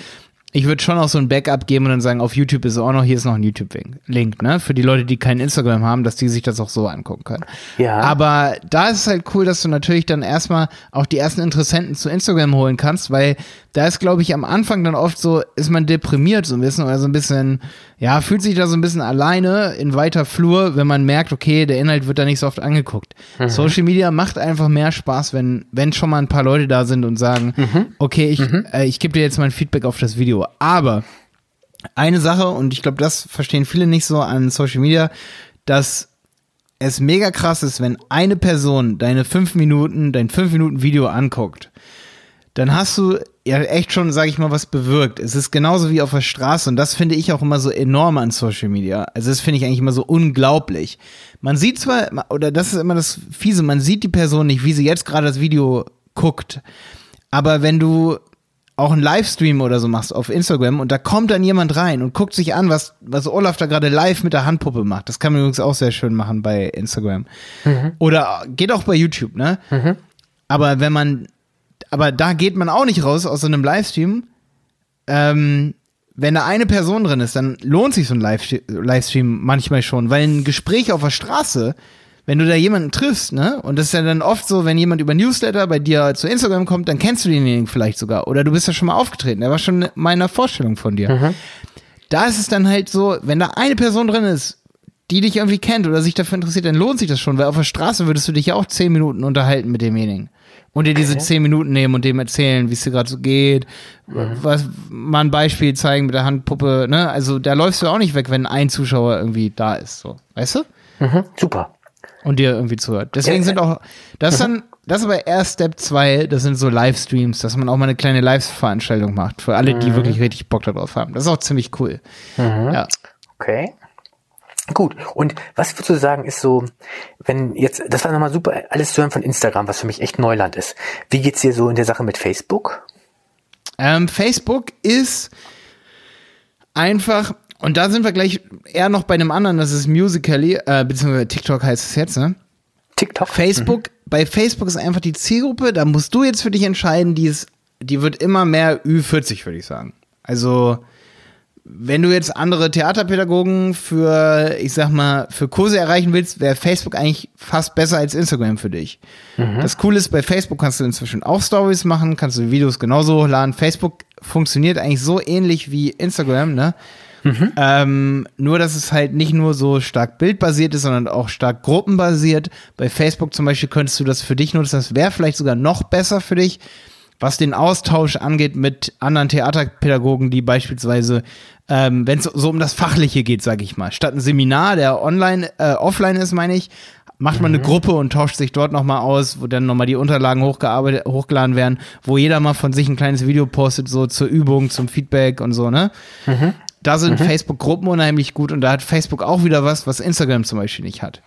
Speaker 2: ich würde schon auch so ein Backup geben und dann sagen, auf YouTube ist auch noch, hier ist noch ein YouTube-Link, ne? Für die Leute, die kein Instagram haben, dass die sich das auch so angucken können.
Speaker 1: Ja.
Speaker 2: Aber da ist es halt cool, dass du natürlich dann erstmal auch die ersten Interessenten zu Instagram holen kannst, weil da ist, glaube ich, am Anfang dann oft so, ist man deprimiert so ein bisschen oder so ein bisschen, ja, fühlt sich da so ein bisschen alleine in weiter Flur, wenn man merkt, okay, der Inhalt wird da nicht so oft angeguckt. Social Media macht einfach mehr Spaß, wenn, wenn schon mal ein paar Leute da sind und sagen, okay, ich, äh, ich gebe dir jetzt mein Feedback auf das Video. Aber eine Sache, und ich glaube, das verstehen viele nicht so an Social Media, dass es mega krass ist, wenn eine Person deine fünf Minuten, dein fünf Minuten Video anguckt, dann hast du ja echt schon, sag ich mal, was bewirkt. Es ist genauso wie auf der Straße und das finde ich auch immer so enorm an Social Media. Also das finde ich eigentlich immer so unglaublich. Man sieht zwar, oder das ist immer das Fiese, man sieht die Person nicht, wie sie jetzt gerade das Video guckt, aber wenn du auch einen Livestream oder so machst auf Instagram und da kommt dann jemand rein und guckt sich an, was, was Olaf da gerade live mit der Handpuppe macht. Das kann man übrigens auch sehr schön machen bei Instagram. Oder geht auch bei YouTube, ne? Aber wenn man, aber da geht man auch nicht raus aus so einem Livestream. Ähm, wenn da eine Person drin ist, dann lohnt sich so ein Live Livestream manchmal schon, weil ein Gespräch auf der Straße, wenn du da jemanden triffst, ne, und das ist ja dann oft so, wenn jemand über Newsletter bei dir zu Instagram kommt, dann kennst du denjenigen vielleicht sogar. Oder du bist ja schon mal aufgetreten, der war schon in meiner Vorstellung von dir. Da ist es dann halt so, wenn da eine Person drin ist, die dich irgendwie kennt oder sich dafür interessiert, dann lohnt sich das schon, weil auf der Straße würdest du dich ja auch zehn Minuten unterhalten mit demjenigen. Und dir diese zehn Minuten nehmen und dem erzählen, wie es dir gerade so geht, was mal ein Beispiel zeigen mit der Handpuppe, ne? Also da läufst du auch nicht weg, wenn ein Zuschauer irgendwie da ist, so. Weißt du?
Speaker 1: Mhm, super.
Speaker 2: Und dir irgendwie zuhört. Deswegen sind auch, das ist dann, das ist aber erst Step 2, das sind so Livestreams, dass man auch mal eine kleine Live-Veranstaltung macht, für alle, die wirklich richtig Bock darauf haben. Das ist auch ziemlich cool. Ja.
Speaker 1: Okay. Gut. Und was würdest du sagen, ist so, wenn jetzt, das war nochmal super, alles zu hören von Instagram, was für mich echt Neuland ist. Wie geht's dir so in der Sache mit Facebook?
Speaker 2: Ähm, Facebook ist einfach, und da sind wir gleich eher noch bei einem anderen, das ist Musically, äh, beziehungsweise TikTok heißt es jetzt, ne?
Speaker 1: TikTok?
Speaker 2: Facebook, bei Facebook ist einfach die Zielgruppe, da musst du jetzt für dich entscheiden, die ist, die wird immer mehr Ü40, würde ich sagen. Also, wenn du jetzt andere Theaterpädagogen für, ich sag mal, für Kurse erreichen willst, wäre Facebook eigentlich fast besser als Instagram für dich. Das Coole ist, bei Facebook kannst du inzwischen auch Stories machen, kannst du Videos genauso hochladen. Facebook funktioniert eigentlich so ähnlich wie Instagram, ne? Ähm, nur, dass es halt nicht nur so stark bildbasiert ist, sondern auch stark gruppenbasiert. Bei Facebook zum Beispiel könntest du das für dich nutzen. Das wäre vielleicht sogar noch besser für dich, was den Austausch angeht mit anderen Theaterpädagogen, die beispielsweise, ähm, wenn es so um das Fachliche geht, sage ich mal, statt ein Seminar, der online, äh, offline ist, meine ich, macht man eine Gruppe und tauscht sich dort nochmal aus, wo dann nochmal die Unterlagen hochgearbeitet, hochgeladen werden, wo jeder mal von sich ein kleines Video postet, so zur Übung, zum Feedback und so, ne? Da sind Facebook-Gruppen unheimlich gut und da hat Facebook auch wieder was, was Instagram zum Beispiel nicht hat.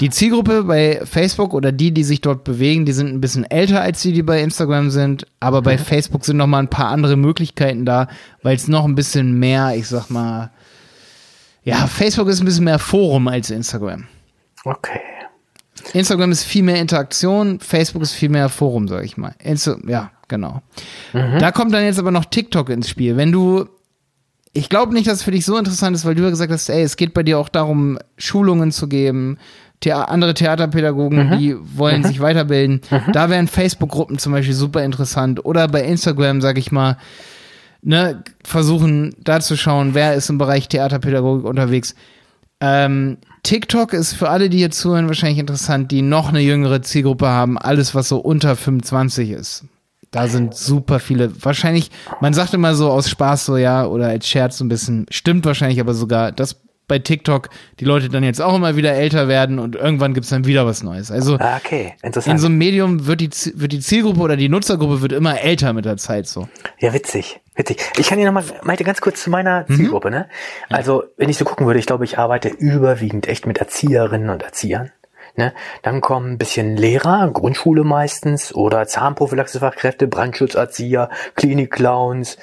Speaker 2: Die Zielgruppe bei Facebook oder die, die sich dort bewegen, die sind ein bisschen älter als die, die bei Instagram sind, aber bei Facebook sind noch mal ein paar andere Möglichkeiten da, weil es noch ein bisschen mehr, ich sag mal, ja, Facebook ist ein bisschen mehr Forum als Instagram.
Speaker 1: Okay.
Speaker 2: Instagram ist viel mehr Interaktion, Facebook ist viel mehr Forum, sag ich mal. Insta ja, genau. Da kommt dann jetzt aber noch TikTok ins Spiel. Wenn du ich glaube nicht, dass es für dich so interessant ist, weil du ja gesagt hast, ey, es geht bei dir auch darum, Schulungen zu geben, Thea andere Theaterpädagogen, mhm. die wollen mhm. sich weiterbilden. Mhm. Da wären Facebook-Gruppen zum Beispiel super interessant. Oder bei Instagram, sag ich mal, ne, versuchen da zu schauen, wer ist im Bereich Theaterpädagogik unterwegs. Ähm, TikTok ist für alle, die hier zuhören, wahrscheinlich interessant, die noch eine jüngere Zielgruppe haben, alles, was so unter 25 ist. Da sind super viele. Wahrscheinlich, man sagt immer so aus Spaß so, ja, oder als Scherz so ein bisschen, stimmt wahrscheinlich aber sogar, dass bei TikTok die Leute dann jetzt auch immer wieder älter werden und irgendwann gibt es dann wieder was Neues. Also
Speaker 1: ah, okay,
Speaker 2: interessant. in so einem Medium wird die, wird die Zielgruppe oder die Nutzergruppe wird immer älter mit der Zeit so.
Speaker 1: Ja, witzig. Witzig. Ich kann hier nochmal, Malte, ganz kurz zu meiner mhm. Zielgruppe, ne? Also, wenn ich so gucken würde, ich glaube, ich arbeite überwiegend echt mit Erzieherinnen und Erziehern. Ne? Dann kommen ein bisschen Lehrer, Grundschule meistens, oder Zahnprophylaxefachkräfte, Brandschutzerzieher, Klinikclowns,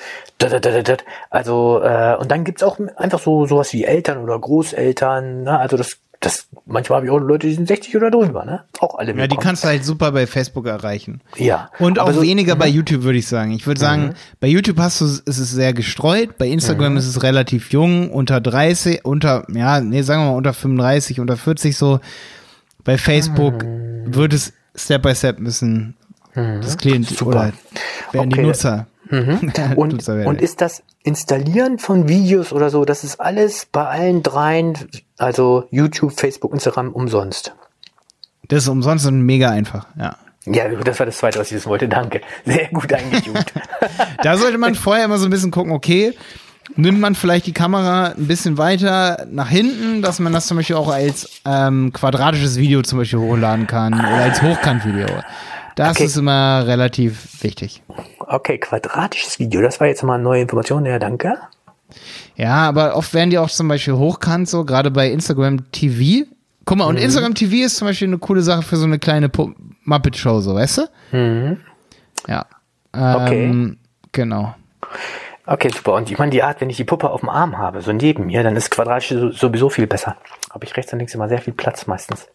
Speaker 1: also äh, und dann gibt's auch einfach so sowas wie Eltern oder Großeltern, ne? also das das manchmal habe ich auch Leute, die sind 60 oder drüber, ne? Auch alle.
Speaker 2: Ja, die kannst du halt super bei Facebook erreichen.
Speaker 1: Ja.
Speaker 2: Und auch so, weniger bei mhm. YouTube, würde ich sagen. Ich würde sagen, mhm. bei YouTube hast du, ist es sehr gestreut, bei Instagram mhm. ist es relativ jung, unter 30, unter, ja, nee, sagen wir mal unter 35, unter 40 so. Bei Facebook mhm. wird es Step by Step müssen mhm. das Klient Super. oder werden okay. die Nutzer.
Speaker 1: Mhm. <laughs> Und, und ist das Installieren von Videos oder so, das ist alles bei allen dreien, also YouTube, Facebook, Instagram, umsonst?
Speaker 2: Das ist umsonst und mega einfach, ja.
Speaker 1: Ja, das war das Zweite, was ich wissen wollte. Danke. Sehr gut eingeübt. <laughs>
Speaker 2: da sollte man <laughs> vorher immer so ein bisschen gucken, okay, nimmt man vielleicht die Kamera ein bisschen weiter nach hinten, dass man das zum Beispiel auch als ähm, quadratisches Video zum Beispiel hochladen kann oder als Hochkantvideo. Das okay. ist immer relativ wichtig.
Speaker 1: Okay, quadratisches Video, das war jetzt mal eine neue Information, ja, danke.
Speaker 2: Ja, aber oft werden die auch zum Beispiel hochkant, so gerade bei Instagram TV. Guck mal, und mhm. Instagram TV ist zum Beispiel eine coole Sache für so eine kleine Muppet-Show, so, weißt du? Mhm. Ja. Ähm, okay. Genau.
Speaker 1: Okay, super. Und ich meine, die Art, wenn ich die Puppe auf dem Arm habe, so neben mir, dann ist quadratisch sowieso viel besser. Habe ich rechts und links immer sehr viel Platz meistens.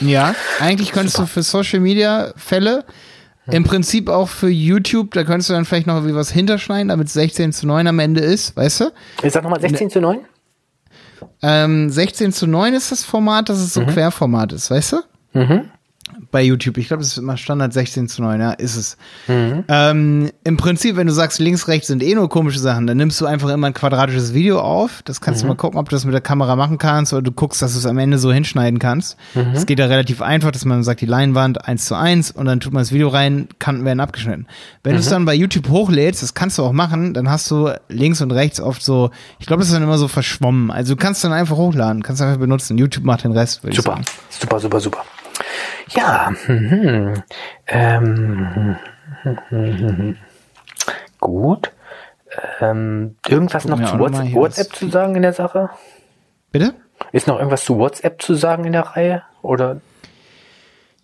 Speaker 2: Ja, eigentlich könntest super. du für Social Media Fälle, im Prinzip auch für YouTube, da könntest du dann vielleicht noch was hinterschneiden, damit es 16 zu 9 am Ende ist, weißt du?
Speaker 1: Ich sag nochmal 16 zu 9?
Speaker 2: Ähm, 16 zu 9 ist das Format, dass es so mhm. Querformat ist, weißt du? Mhm bei YouTube. Ich glaube, das ist immer Standard 16 zu 9, ja, ist es. Mhm. Ähm, Im Prinzip, wenn du sagst, links, rechts sind eh nur komische Sachen, dann nimmst du einfach immer ein quadratisches Video auf. Das kannst mhm. du mal gucken, ob du das mit der Kamera machen kannst oder du guckst, dass du es am Ende so hinschneiden kannst. Mhm. Das geht ja relativ einfach, dass man sagt, die Leinwand 1 zu 1 und dann tut man das Video rein, Kanten werden abgeschnitten. Wenn du es mhm. dann bei YouTube hochlädst, das kannst du auch machen, dann hast du links und rechts oft so, ich glaube, das ist dann immer so verschwommen. Also du kannst dann einfach hochladen, kannst einfach benutzen. YouTube macht den Rest,
Speaker 1: würde ich sagen. Super, super, super. Ja, hm, ähm, hm, <laughs> gut. Ähm, irgendwas noch zu WhatsApp, WhatsApp zu sagen in der Sache?
Speaker 2: Bitte?
Speaker 1: Ist noch irgendwas zu WhatsApp zu sagen in der Reihe? Oder?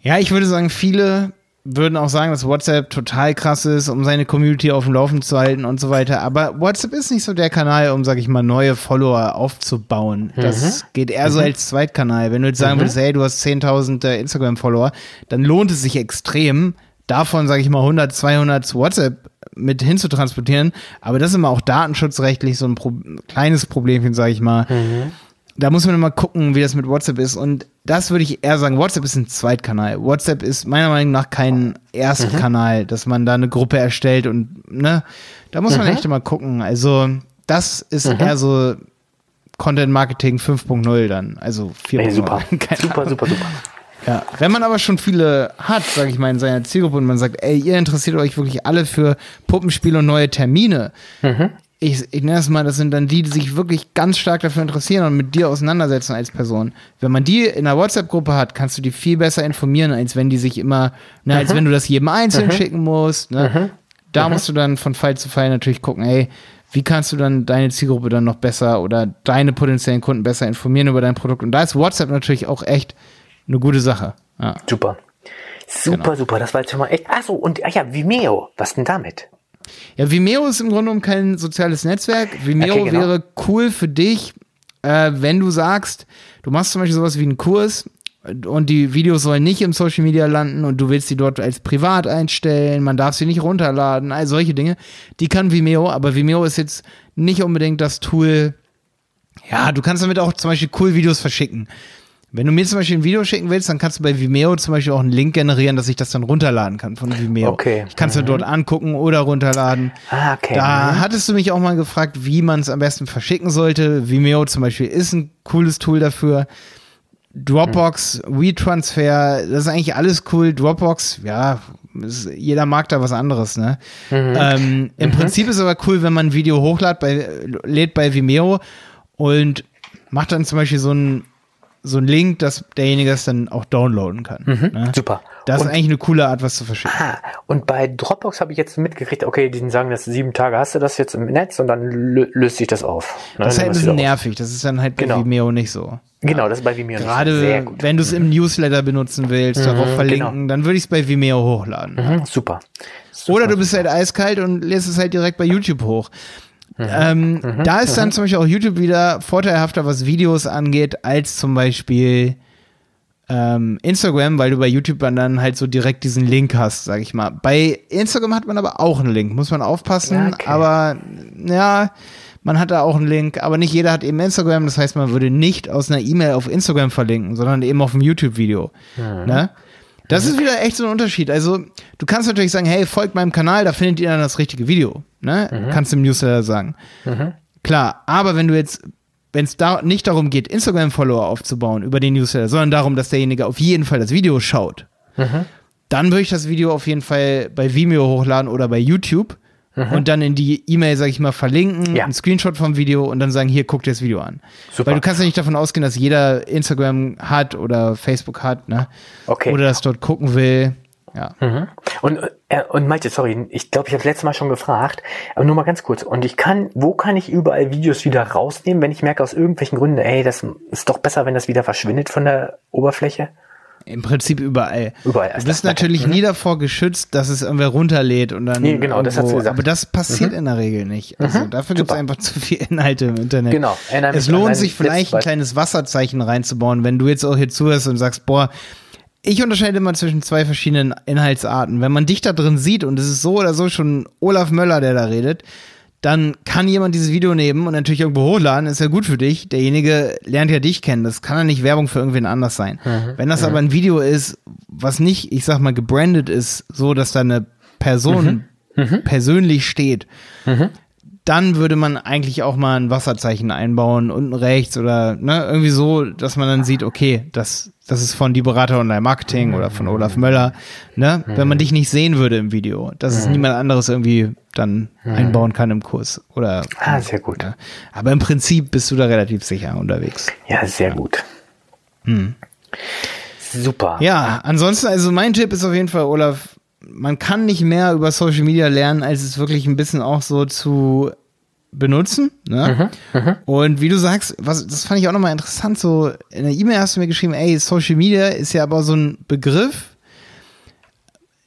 Speaker 2: Ja, ich würde sagen, viele würden auch sagen, dass WhatsApp total krass ist, um seine Community auf dem Laufen zu halten und so weiter. Aber WhatsApp ist nicht so der Kanal, um, sag ich mal, neue Follower aufzubauen. Das mhm. geht eher mhm. so als Zweitkanal. Wenn du jetzt sagen mhm. würdest, hey, du hast 10.000 äh, Instagram-Follower, dann lohnt es sich extrem, davon, sage ich mal, 100, 200 zu WhatsApp mit hinzutransportieren. Aber das ist immer auch datenschutzrechtlich so ein Pro kleines Problemchen, sage ich mal. Mhm da muss man immer gucken, wie das mit WhatsApp ist. Und das würde ich eher sagen, WhatsApp ist ein Zweitkanal. WhatsApp ist meiner Meinung nach kein Erstkanal, mhm. dass man da eine Gruppe erstellt und, ne, da muss man mhm. echt immer gucken. Also, das ist mhm. eher so Content Marketing 5.0 dann, also 4.0.
Speaker 1: Hey, super. <laughs> super, super, super.
Speaker 2: Ja, wenn man aber schon viele hat, sage ich mal, in seiner Zielgruppe und man sagt, ey, ihr interessiert euch wirklich alle für Puppenspiele und neue Termine, mhm ich, ich nenne es mal, das sind dann die, die sich wirklich ganz stark dafür interessieren und mit dir auseinandersetzen als Person. Wenn man die in einer WhatsApp-Gruppe hat, kannst du die viel besser informieren, als wenn die sich immer, ne, als wenn du das jedem einzeln schicken musst. Ne? Da musst du dann von Fall zu Fall natürlich gucken, ey, wie kannst du dann deine Zielgruppe dann noch besser oder deine potenziellen Kunden besser informieren über dein Produkt? Und da ist WhatsApp natürlich auch echt eine gute Sache. Ja.
Speaker 1: Super. Super, genau. super. Das war jetzt schon mal echt. Achso, und ach ja, Vimeo. Was denn damit?
Speaker 2: Ja, Vimeo ist im Grunde genommen kein soziales Netzwerk. Vimeo okay, genau. wäre cool für dich, äh, wenn du sagst, du machst zum Beispiel sowas wie einen Kurs und die Videos sollen nicht im Social Media landen und du willst sie dort als privat einstellen, man darf sie nicht runterladen, all solche Dinge. Die kann Vimeo, aber Vimeo ist jetzt nicht unbedingt das Tool. Ja, du kannst damit auch zum Beispiel cool Videos verschicken. Wenn du mir zum Beispiel ein Video schicken willst, dann kannst du bei Vimeo zum Beispiel auch einen Link generieren, dass ich das dann runterladen kann von Vimeo.
Speaker 1: Okay.
Speaker 2: Ich kann es
Speaker 1: Mhm.
Speaker 2: dort angucken oder runterladen.
Speaker 1: Ah, okay.
Speaker 2: Da
Speaker 1: Mhm.
Speaker 2: hattest du mich auch mal gefragt, wie man es am besten verschicken sollte. Vimeo zum Beispiel ist ein cooles Tool dafür. Dropbox, WeTransfer, das ist eigentlich alles cool. Dropbox, ja, ist, jeder mag da was anderes, ne? Ähm, Im Prinzip ist aber cool, wenn man ein Video hochlädt bei, lädt bei Vimeo und macht dann zum Beispiel so ein so ein Link, dass derjenige es dann auch downloaden kann. Ne?
Speaker 1: Super.
Speaker 2: Das ist
Speaker 1: Und-
Speaker 2: eigentlich eine coole Art, was zu verschicken.
Speaker 1: Ah, und bei Dropbox habe ich jetzt mitgekriegt, okay, die sagen, dass sieben Tage hast du das jetzt im Netz und dann lö löst sich das auf. Ne,
Speaker 2: Das ist halt ein bisschen nervig. Das ist dann halt bei
Speaker 1: Genau.
Speaker 2: Vimeo nicht so.
Speaker 1: Genau, das ist bei Vimeo nicht so.
Speaker 2: Gerade wenn du es im Newsletter benutzen willst, darauf
Speaker 1: Mhm,
Speaker 2: verlinken, dann würde ich es bei Vimeo hochladen.
Speaker 1: Mhm, super. super.
Speaker 2: Oder du bist halt eiskalt und lädst es halt direkt bei YouTube hoch.
Speaker 1: Mhm.
Speaker 2: Ähm, da ist dann zum Beispiel auch YouTube wieder vorteilhafter, was Videos angeht, als zum Beispiel ähm, Instagram, weil du bei YouTube dann halt so direkt diesen Link hast, sag ich mal. Bei Instagram hat man aber auch einen Link, muss man aufpassen.
Speaker 1: Ja, okay.
Speaker 2: Aber ja, man hat da auch einen Link, aber nicht jeder hat eben Instagram. Das heißt, man würde nicht aus einer E-Mail auf Instagram verlinken, sondern eben auf ein YouTube-Video. Ne? Das ist wieder echt so ein Unterschied. Also, du kannst natürlich sagen, hey, folgt meinem Kanal, da findet ihr dann das richtige Video. Ne? Kannst du im Newsletter sagen. Klar, aber wenn du jetzt, wenn es da nicht darum geht, Instagram-Follower aufzubauen über den Newsletter, sondern darum, dass derjenige auf jeden Fall das Video schaut, dann würde ich das Video auf jeden Fall bei Vimeo hochladen oder bei YouTube und dann in die E-Mail, sag ich mal, verlinken,
Speaker 1: Ja.
Speaker 2: einen Screenshot vom Video und dann sagen, hier, guck dir das Video an.
Speaker 1: Super.
Speaker 2: Weil du kannst ja nicht davon ausgehen, dass jeder Instagram hat oder Facebook hat, ne?
Speaker 1: Okay.
Speaker 2: Oder das dort gucken will. Ja.
Speaker 1: Mhm. Und, äh, und Malte, sorry, ich glaube, ich habe letztes Mal schon gefragt, aber nur mal ganz kurz. Und ich kann, wo kann ich überall Videos wieder rausnehmen, wenn ich merke aus irgendwelchen Gründen, ey, das ist doch besser, wenn das wieder verschwindet von der Oberfläche?
Speaker 2: Im Prinzip überall.
Speaker 1: Überall.
Speaker 2: Du bist
Speaker 1: das-
Speaker 2: natürlich nie davor geschützt, dass es irgendwer runterlädt und dann.
Speaker 1: Nee, genau, das hast du
Speaker 2: irgendwo-
Speaker 1: gesagt.
Speaker 2: Aber das passiert in der Regel nicht. Also dafür gibt es einfach zu viel Inhalte im Internet.
Speaker 1: Genau, mich
Speaker 2: Es lohnt sich vielleicht ein kleines Wasserzeichen reinzubauen, wenn du jetzt auch hier zuhörst und sagst, boah, ich unterscheide immer zwischen zwei verschiedenen Inhaltsarten. Wenn man dich da drin sieht und es ist so oder so schon Olaf Möller, der da redet, dann kann jemand dieses Video nehmen und natürlich irgendwo hochladen, ist ja gut für dich. Derjenige lernt ja dich kennen. Das kann ja nicht Werbung für irgendwen anders sein. Wenn das aber ein Video ist, was nicht, ich sag mal, gebrandet ist, so dass da eine Person persönlich steht, dann würde man eigentlich auch mal ein Wasserzeichen einbauen, unten rechts oder ne, irgendwie so, dass man dann sieht, okay, das, das ist von die Berater Online Marketing oder von Olaf Möller, ne? Wenn man dich nicht sehen würde im Video, dass es niemand anderes irgendwie dann einbauen kann im Kurs oder.
Speaker 1: Ah, sehr gut.
Speaker 2: Ja. Aber im Prinzip bist du da relativ sicher unterwegs.
Speaker 1: Ja, sehr gut. Super.
Speaker 2: Ja, ansonsten, also mein Tipp ist auf jeden Fall, Olaf, man kann nicht mehr über Social Media lernen, als es wirklich ein bisschen auch so zu benutzen. Ne? Und wie du sagst, was, das fand ich auch nochmal interessant, so in der E-Mail hast du mir geschrieben, ey, Social Media ist ja aber so ein Begriff,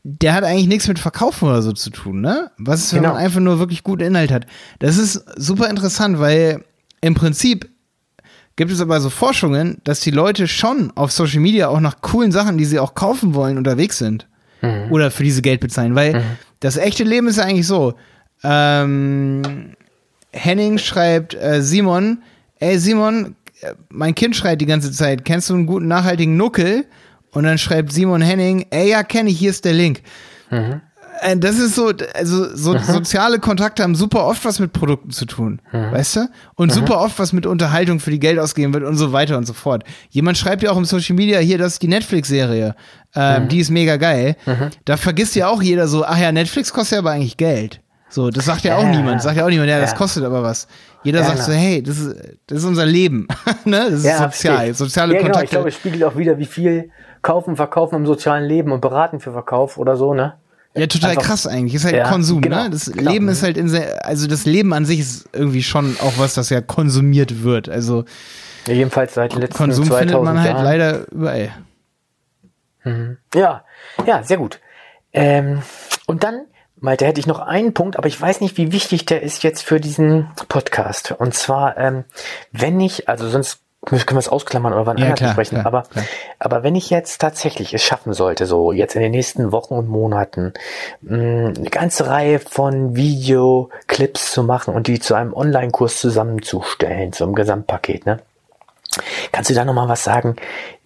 Speaker 2: der hat eigentlich nichts mit Verkaufen oder so zu tun, ne? Was ist, wenn
Speaker 1: Genau.
Speaker 2: man einfach nur wirklich guten Inhalt hat? Das ist super interessant, weil im Prinzip gibt es aber so Forschungen, dass die Leute schon auf Social Media auch nach coolen Sachen, die sie auch kaufen wollen, unterwegs sind. Oder für diese Geld bezahlen. Weil das echte Leben ist ja eigentlich so. Ähm, Henning schreibt äh, Simon, ey Simon, äh, mein Kind schreit die ganze Zeit, kennst du einen guten nachhaltigen Nuckel? Und dann schreibt Simon Henning, ey ja, kenne ich, hier ist der Link. Äh, Das ist so, also so soziale Kontakte haben super oft was mit Produkten zu tun, weißt du? Und super oft was mit Unterhaltung, für die Geld ausgegeben wird und so weiter und so fort. Jemand schreibt ja auch im Social Media hier, das ist die Netflix-Serie, ähm, die ist mega geil. Da vergisst ja auch jeder so, ach ja, Netflix kostet ja aber eigentlich Geld. So, das sagt ja auch
Speaker 1: Ja,
Speaker 2: niemand, sagt ja auch niemand, ja, das
Speaker 1: ja.
Speaker 2: kostet aber was. Jeder
Speaker 1: Ja,
Speaker 2: sagt so,
Speaker 1: genau.
Speaker 2: hey, das ist, das ist unser Leben, <laughs> ne? Das ist sozial, soziale
Speaker 1: ja, genau,
Speaker 2: Kontakte.
Speaker 1: Ich glaube, es spiegelt auch wieder, wie viel kaufen, verkaufen im sozialen Leben und beraten für Verkauf oder so, ne?
Speaker 2: Ja, total
Speaker 1: Einfach-
Speaker 2: krass eigentlich. Ist halt Konsum,
Speaker 1: genau,
Speaker 2: ne? Das
Speaker 1: genau.
Speaker 2: Leben ist halt in sehr, also das Leben an sich ist irgendwie schon auch was, das ja konsumiert wird. Also
Speaker 1: jedenfalls seit den letzten
Speaker 2: Konsum
Speaker 1: 2000
Speaker 2: findet man halt
Speaker 1: Jahren.
Speaker 2: leider überall.
Speaker 1: Ja, ja, sehr gut. Ähm, und dann, Malte, hätte ich noch einen Punkt, aber ich weiß nicht, wie wichtig der ist jetzt für diesen Podcast. Und zwar, ähm, wenn ich, also sonst können wir es ausklammern oder wann
Speaker 2: Ja,
Speaker 1: anders sprechen.
Speaker 2: klar,
Speaker 1: aber,
Speaker 2: klar.
Speaker 1: aber wenn ich jetzt tatsächlich es schaffen sollte, so jetzt in den nächsten Wochen und Monaten mh, eine ganze Reihe von Videoclips zu machen und die zu einem Online-Kurs zusammenzustellen, im Gesamtpaket, ne? Kannst du da nochmal was sagen,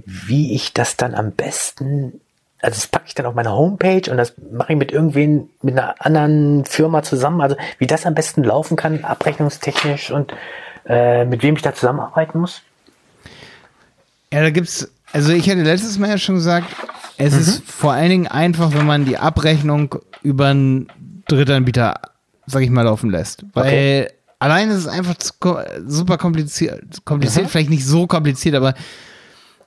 Speaker 1: wie ich das dann am besten, also das packe ich dann auf meine Homepage und das mache ich mit irgendwen, mit einer anderen Firma zusammen, also wie das am besten laufen kann, abrechnungstechnisch und äh, mit wem ich da zusammenarbeiten muss?
Speaker 2: Ja, da gibt's, also ich hatte letztes Mal ja schon gesagt, es
Speaker 1: Mhm.
Speaker 2: ist vor allen Dingen einfach, wenn man die Abrechnung über einen Drittanbieter, sag ich mal, laufen lässt. Weil
Speaker 1: Okay.
Speaker 2: Alleine ist es einfach super kompliziert, kompliziert,
Speaker 1: Mhm.
Speaker 2: vielleicht nicht so kompliziert, aber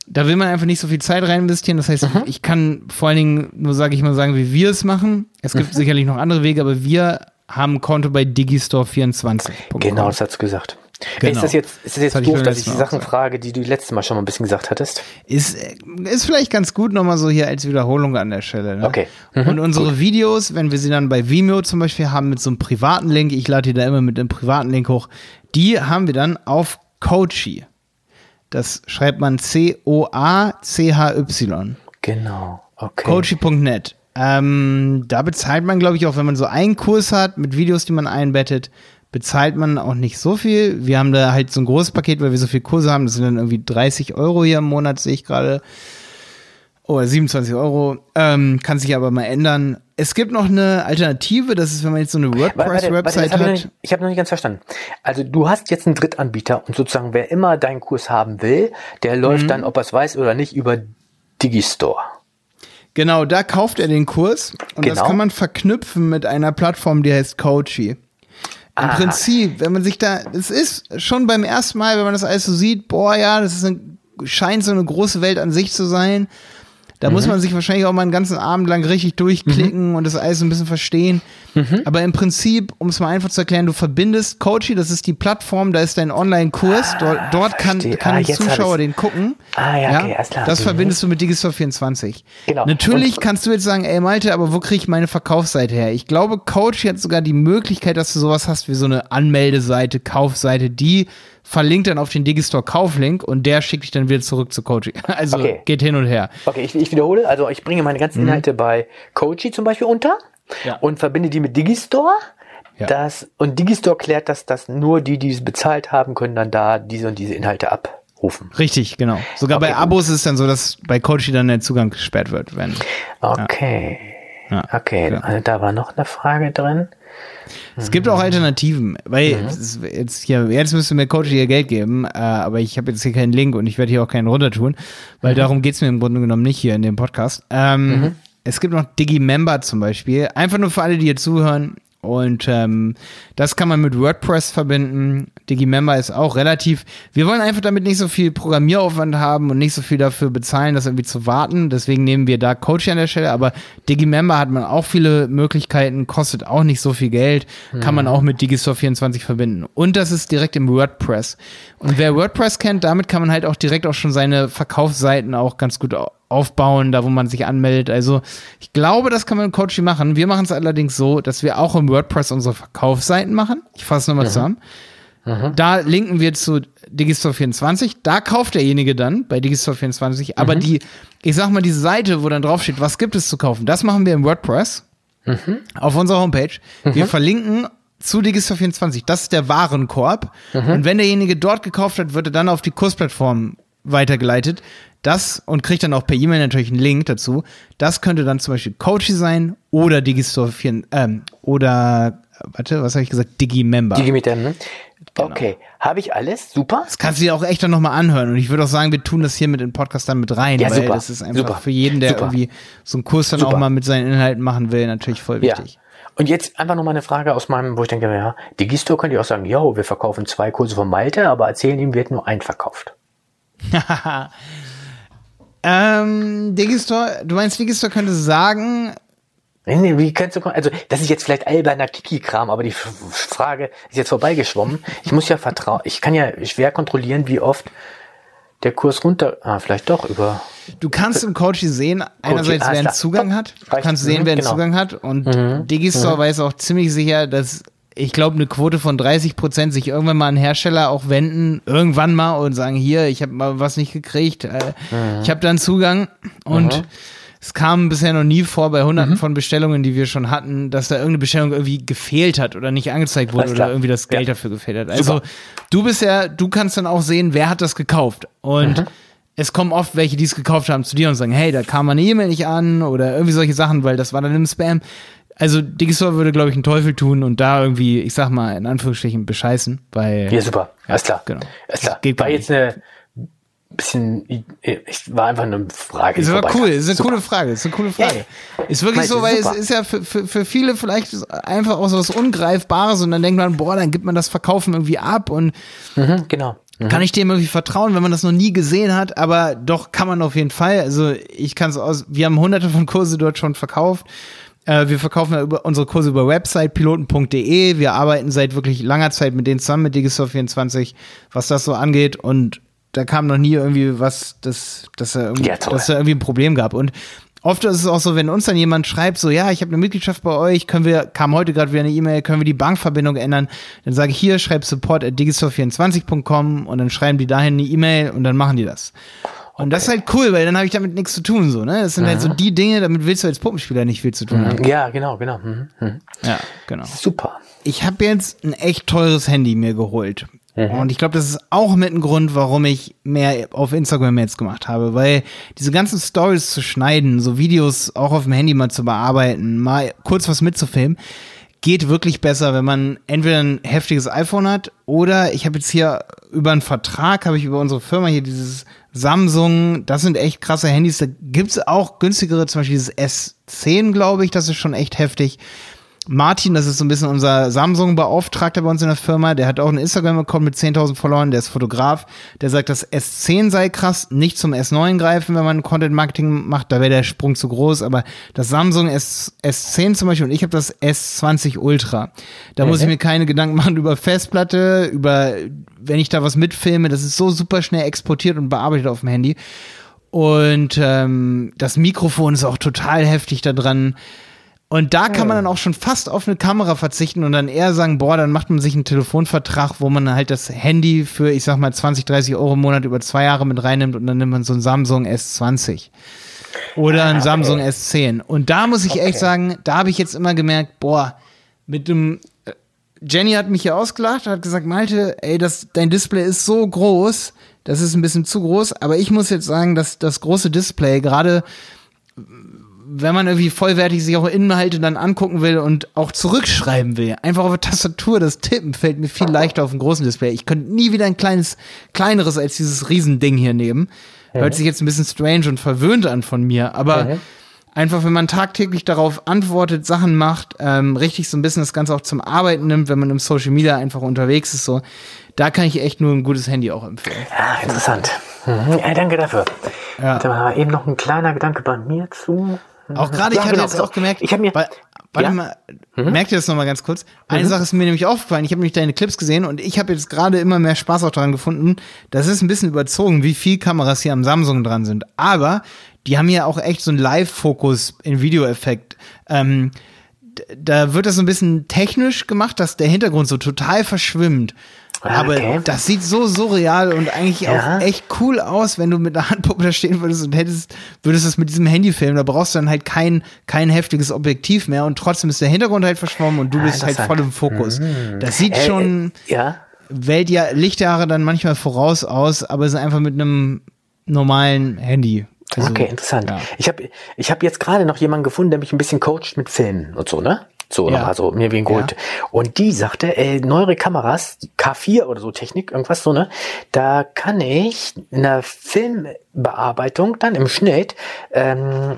Speaker 2: da will man einfach nicht so viel Zeit rein investieren. Das heißt,
Speaker 1: Mhm.
Speaker 2: ich kann vor allen Dingen nur, sage ich mal, sagen, wie wir es machen. Es gibt sicherlich noch andere Wege, aber wir haben ein Konto bei Digistore24.
Speaker 1: Genau, das hast du gesagt.
Speaker 2: Genau.
Speaker 1: Ist das jetzt, ist das jetzt
Speaker 2: Das ich
Speaker 1: doof,
Speaker 2: beim
Speaker 1: dass ich die Sachen frage, die du letztes Mal schon mal ein bisschen gesagt hattest?
Speaker 2: Ist, äh, ist vielleicht ganz gut nochmal so hier als Wiederholung an der Stelle. Ne?
Speaker 1: Okay. Mhm,
Speaker 2: Und unsere Videos, wenn wir sie dann bei Vimeo zum Beispiel haben mit so einem privaten Link, ich lade die da immer mit einem privaten Link hoch, die haben wir dann auf Coachy. Das schreibt man C-O-A-C-H-Y.
Speaker 1: Genau. Okay.
Speaker 2: Coachy.net. Ähm, da bezahlt man, glaube ich, auch wenn man so einen Kurs hat mit Videos, die man einbettet, bezahlt man auch nicht so viel. Wir haben da halt so ein großes Paket, weil wir so viele Kurse haben. Das sind dann irgendwie 30 Euro hier im Monat, sehe ich gerade. Oder 27 Euro. Ähm, kann sich aber mal ändern. Es gibt noch eine Alternative, das ist, wenn man jetzt so eine WordPress-Website
Speaker 1: das hab ich
Speaker 2: hat.
Speaker 1: nicht- Ich habe noch nicht ganz verstanden. Also du hast jetzt einen Drittanbieter und sozusagen wer immer deinen Kurs haben will, der
Speaker 2: Mhm.
Speaker 1: läuft dann, ob er es weiß oder nicht, über Digistore.
Speaker 2: Genau, da kauft er den Kurs und das
Speaker 1: Genau.
Speaker 2: kann man verknüpfen mit einer Plattform, die heißt Coachy. Im
Speaker 1: Aha.
Speaker 2: Prinzip, wenn man sich da, es ist schon beim ersten Mal, wenn man das alles so sieht, boah, ja, das ist eine, scheint so eine große Welt an sich zu sein. Da
Speaker 1: Mhm.
Speaker 2: muss man sich wahrscheinlich auch mal einen ganzen Abend lang richtig durchklicken und das alles ein bisschen verstehen.
Speaker 1: Mhm.
Speaker 2: Aber im Prinzip, um es mal einfach zu erklären, du verbindest Coachy, das ist die Plattform, da ist dein Online-Kurs, dort, dort kann, kann
Speaker 1: Ah,
Speaker 2: ein Zuschauer den gucken.
Speaker 1: Ah, ja, okay, alles klar.
Speaker 2: Das
Speaker 1: Mhm.
Speaker 2: verbindest du mit Digistore 24.
Speaker 1: Genau.
Speaker 2: Natürlich
Speaker 1: Und-
Speaker 2: kannst du jetzt sagen, ey Malte, aber wo kriege ich meine Verkaufsseite her? Ich glaube, Coach hat sogar die Möglichkeit, dass du sowas hast wie so eine Anmeldeseite, Kaufseite, die verlinkt dann auf den Digistore Kauflink und der schickt dich dann wieder zurück zu Coach. <laughs> Also
Speaker 1: Okay.
Speaker 2: geht hin und her.
Speaker 1: Okay, ich, ich wiederhole. Also ich bringe meine ganzen Inhalte bei Coachy zum Beispiel unter
Speaker 2: Mhm. Ja.
Speaker 1: und verbinde die mit Digistore.
Speaker 2: Ja.
Speaker 1: Das, und Digistore klärt das, dass nur die, die es bezahlt haben, können dann da diese und diese Inhalte abrufen.
Speaker 2: Richtig, genau. Sogar
Speaker 1: Okay,
Speaker 2: bei
Speaker 1: gut.
Speaker 2: Abos ist es dann so, dass bei Coachy dann der Zugang gesperrt wird, wenn.
Speaker 1: Okay.
Speaker 2: Ja.
Speaker 1: Okay,
Speaker 2: Ja.
Speaker 1: also da war noch eine Frage drin.
Speaker 2: Es gibt auch Alternativen, weil
Speaker 1: Mhm.
Speaker 2: es ist jetzt hier, jetzt müsste mir Coach hier Geld geben, äh, aber ich habe jetzt hier keinen Link und ich werde hier auch keinen runter tun, weil
Speaker 1: Mhm.
Speaker 2: darum geht's mir im Grunde genommen nicht hier in dem Podcast. Ähm, Es gibt noch Digimember zum Beispiel, einfach nur für alle, die hier zuhören. Und ähm, das kann man mit WordPress verbinden. Digimember ist auch relativ. Wir wollen einfach damit nicht so viel Programmieraufwand haben und nicht so viel dafür bezahlen, das irgendwie zu warten. Deswegen nehmen wir da Coach an der Stelle. Aber Digimember hat man auch viele Möglichkeiten, kostet auch nicht so viel Geld, kann man auch mit Digistore 24 verbinden. Und das ist direkt im WordPress. Und wer WordPress kennt, damit kann man halt auch direkt auch schon seine Verkaufsseiten auch ganz gut aufbauen, da wo man sich anmeldet. Also ich glaube, das kann man im Coachy machen. Wir machen es allerdings so, dass wir auch im WordPress unsere Verkaufsseiten machen. Ich fasse nochmal zusammen. Da linken wir zu Digistore 24. Da kauft derjenige dann bei Digistore 24. Aber die, ich sag mal, diese Seite, wo dann draufsteht, was gibt es zu kaufen, das machen wir im WordPress auf unserer Homepage. Wir verlinken zu Digistore 24. Das ist der Warenkorb. Und wenn derjenige dort gekauft hat, wird er dann auf die Kursplattform weitergeleitet. Das und kriegt dann auch per E-Mail natürlich einen Link dazu. Das könnte dann zum Beispiel Coachy sein oder Digistore 4, ähm, oder, warte, was habe ich gesagt? Digimember.
Speaker 1: Dem, ne?
Speaker 2: Genau.
Speaker 1: Okay, habe ich alles? Super.
Speaker 2: Das kannst du dir auch echt dann nochmal anhören. Und ich würde auch sagen, wir tun das hier mit dem Podcast dann mit rein,
Speaker 1: Ja,
Speaker 2: weil
Speaker 1: super.
Speaker 2: das ist einfach
Speaker 1: Super.
Speaker 2: für jeden, der
Speaker 1: Super.
Speaker 2: irgendwie so einen Kurs dann auch mal mit seinen Inhalten machen will, natürlich voll
Speaker 1: Ja.
Speaker 2: wichtig.
Speaker 1: Und jetzt einfach noch mal eine Frage aus meinem, wo ich denke, ja, Digistore könnte ja auch sagen, yo, wir verkaufen zwei Kurse von Malte, aber erzählen ihm, wird nur ein verkauft. <laughs>
Speaker 2: Ähm, Digistore, du meinst, Digistore könnte sagen,
Speaker 1: Nee, nee, wie kannst du, also, das ist jetzt vielleicht alberner Kiki-Kram, aber die F Frage ist jetzt vorbeigeschwommen. Ich muss ja vertrauen, ich kann ja schwer kontrollieren, wie oft der Kurs runter, ah, vielleicht doch über,
Speaker 2: du kannst im Coachy sehen, einerseits,
Speaker 1: alles
Speaker 2: wer einen. Zugang hat. Du kannst sehen,
Speaker 1: Mhm,
Speaker 2: wer einen
Speaker 1: genau.
Speaker 2: Zugang hat. Und Digistore weiß auch ziemlich sicher, dass ich glaube, eine Quote von 30 Prozent sich irgendwann mal an Hersteller auch wenden, irgendwann mal und sagen, hier, ich habe mal was nicht gekriegt, äh, mhm. ich habe dann Zugang und mhm. es kam bisher noch nie vor bei hunderten mhm. von Bestellungen, die wir schon hatten, dass da irgendeine Bestellung irgendwie gefehlt hat oder nicht angezeigt wurde oder irgendwie das Geld ja. dafür gefehlt hat. Also Super. du bist ja, du kannst dann auch sehen, wer hat das gekauft und mhm. es kommen oft welche, die es gekauft haben, zu dir und sagen, hey, da kam meine E-Mail nicht an oder irgendwie solche Sachen, weil das war dann im Spam also Digistore würde, glaube ich, einen Teufel tun und da irgendwie, ich sag mal, in Anführungsstrichen bescheißen, weil.
Speaker 1: Ja, super. Alles klar. Genau. Alles klar. Geht war jetzt eine bisschen, ich war einfach eine Frage.
Speaker 2: Es war cool, ist eine super. coole Frage, ist eine coole Frage. Ja. Ist wirklich so, weil super. es ist ja für, für, für viele vielleicht einfach auch so was Ungreifbares und dann denkt man, boah, dann gibt man das Verkaufen irgendwie ab und
Speaker 1: mhm, genau.
Speaker 2: Mhm. Kann ich dem irgendwie vertrauen, wenn man das noch nie gesehen hat, aber doch kann man auf jeden Fall. Also ich kann es aus, wir haben hunderte von Kurse dort schon verkauft äh, wir verkaufen unsere Kurse über Website piloten.de. Wir arbeiten seit wirklich langer Zeit mit denen zusammen mit Digistore24, was das so angeht. Und da kam noch nie irgendwie was, dass, dass, er irgendwie, ja, dass er irgendwie ein Problem gab. Und oft ist es auch so, wenn uns dann jemand schreibt, so ja, ich habe eine Mitgliedschaft bei euch, können wir, kam heute gerade wieder eine E-Mail, können wir die Bankverbindung ändern, dann sage ich hier, schreib support at digistore24.com und dann schreiben die dahin eine E-Mail und dann machen die das. Und das ist halt cool, weil dann habe ich damit nichts zu tun, so, ne? Das sind mhm. halt so mhm. die Dinge, damit willst du als Puppenspieler nicht viel zu tun haben.
Speaker 1: Ja, genau, genau. Mhm.
Speaker 2: Mhm. Ja, genau.
Speaker 1: Super.
Speaker 2: Ich habe jetzt ein echt teures Handy mir geholt. Mhm. Und ich glaube, das ist auch mit ein Grund, warum ich mehr auf Instagram jetzt gemacht habe, weil diese ganzen Stories zu schneiden, so Videos auch auf dem Handy mal zu bearbeiten, mal kurz was mitzufilmen, geht wirklich besser, wenn man entweder ein heftiges iPhone hat oder ich habe jetzt hier über einen Vertrag, habe ich über unsere Firma hier dieses Samsung, das sind echt krasse Handys. Da gibt's auch günstigere, zum Beispiel dieses S10, glaube ich, das ist schon echt heftig. Martin, das ist so ein bisschen unser Samsung-Beauftragter bei uns in der Firma, der hat auch einen Instagram-Account mit 10.000 Followern, der ist Fotograf, der sagt, das S10 sei krass, nicht zum S9 greifen, wenn man Content-Marketing macht, da wäre der Sprung zu groß, aber das Samsung S, S10 zum Beispiel und ich habe das S20 Ultra. Da mhm. muss ich mir keine Gedanken machen über Festplatte, über, wenn ich da was mitfilme, das ist so super schnell exportiert und bearbeitet auf dem Handy. Und ähm, das Mikrofon ist auch total heftig da dran. Und da kann man dann auch schon fast auf eine Kamera verzichten und dann eher sagen, boah, dann macht man sich einen Telefonvertrag, wo man halt das Handy für, ich sag mal, 20, 30 Euro im Monat über zwei Jahre mit reinnimmt und dann nimmt man so ein Samsung S20 oder ein ah, okay. Samsung S10. Und da muss ich okay. echt sagen, da habe ich jetzt immer gemerkt, boah, mit dem äh, Jenny hat mich hier ausgelacht, hat gesagt, Malte, ey, das, dein Display ist so groß, das ist ein bisschen zu groß, aber ich muss jetzt sagen, dass das große Display gerade wenn man irgendwie vollwertig sich auch Inhalte dann angucken will und auch zurückschreiben will, einfach auf der Tastatur das Tippen fällt mir viel leichter auf dem großen Display. Ich könnte nie wieder ein kleines, kleineres als dieses Riesending hier nehmen. Mhm. Hört sich jetzt ein bisschen strange und verwöhnt an von mir, aber mhm. einfach, wenn man tagtäglich darauf antwortet, Sachen macht, ähm, richtig so ein bisschen das Ganze auch zum Arbeiten nimmt, wenn man im Social Media einfach unterwegs ist, so, da kann ich echt nur ein gutes Handy auch empfehlen.
Speaker 1: Ja, interessant. Mhm. Ja, danke dafür. Ja. Da war eben noch ein kleiner Gedanke bei mir zu.
Speaker 2: Auch <laughs> gerade, ich hatte genau, jetzt auch gemerkt, ich habe mir, weil, warte ja? mal, mhm. merkt ihr das nochmal ganz kurz? Eine mhm. Sache ist mir nämlich aufgefallen, ich habe nämlich deine Clips gesehen und ich habe jetzt gerade immer mehr Spaß auch daran gefunden. Das ist ein bisschen überzogen, wie viel Kameras hier am Samsung dran sind. Aber die haben ja auch echt so einen Live-Fokus in Videoeffekt. Ähm, da wird das so ein bisschen technisch gemacht, dass der Hintergrund so total verschwimmt. Aber okay. das sieht so surreal und eigentlich ja. auch echt cool aus, wenn du mit der <laughs> Handpuppe da stehen würdest und hättest, würdest es mit diesem Handy filmen. Da brauchst du dann halt kein, kein heftiges Objektiv mehr und trotzdem ist der Hintergrund halt verschwommen und du bist halt voll im Fokus. Mhm. Das sieht äh, schon
Speaker 1: ja.
Speaker 2: Weltjahr, Lichtjahre dann manchmal voraus aus, aber es ist einfach mit einem normalen Handy.
Speaker 1: Also, okay, interessant. Ja. Ich habe ich hab jetzt gerade noch jemanden gefunden, der mich ein bisschen coacht mit Filmen und so, ne? So, ja. also mir wegen geholt. Ja. Und die sagte, äh, neuere Kameras, K4 oder so Technik, irgendwas so, ne? Da kann ich in der Filmbearbeitung dann im Schnitt ähm,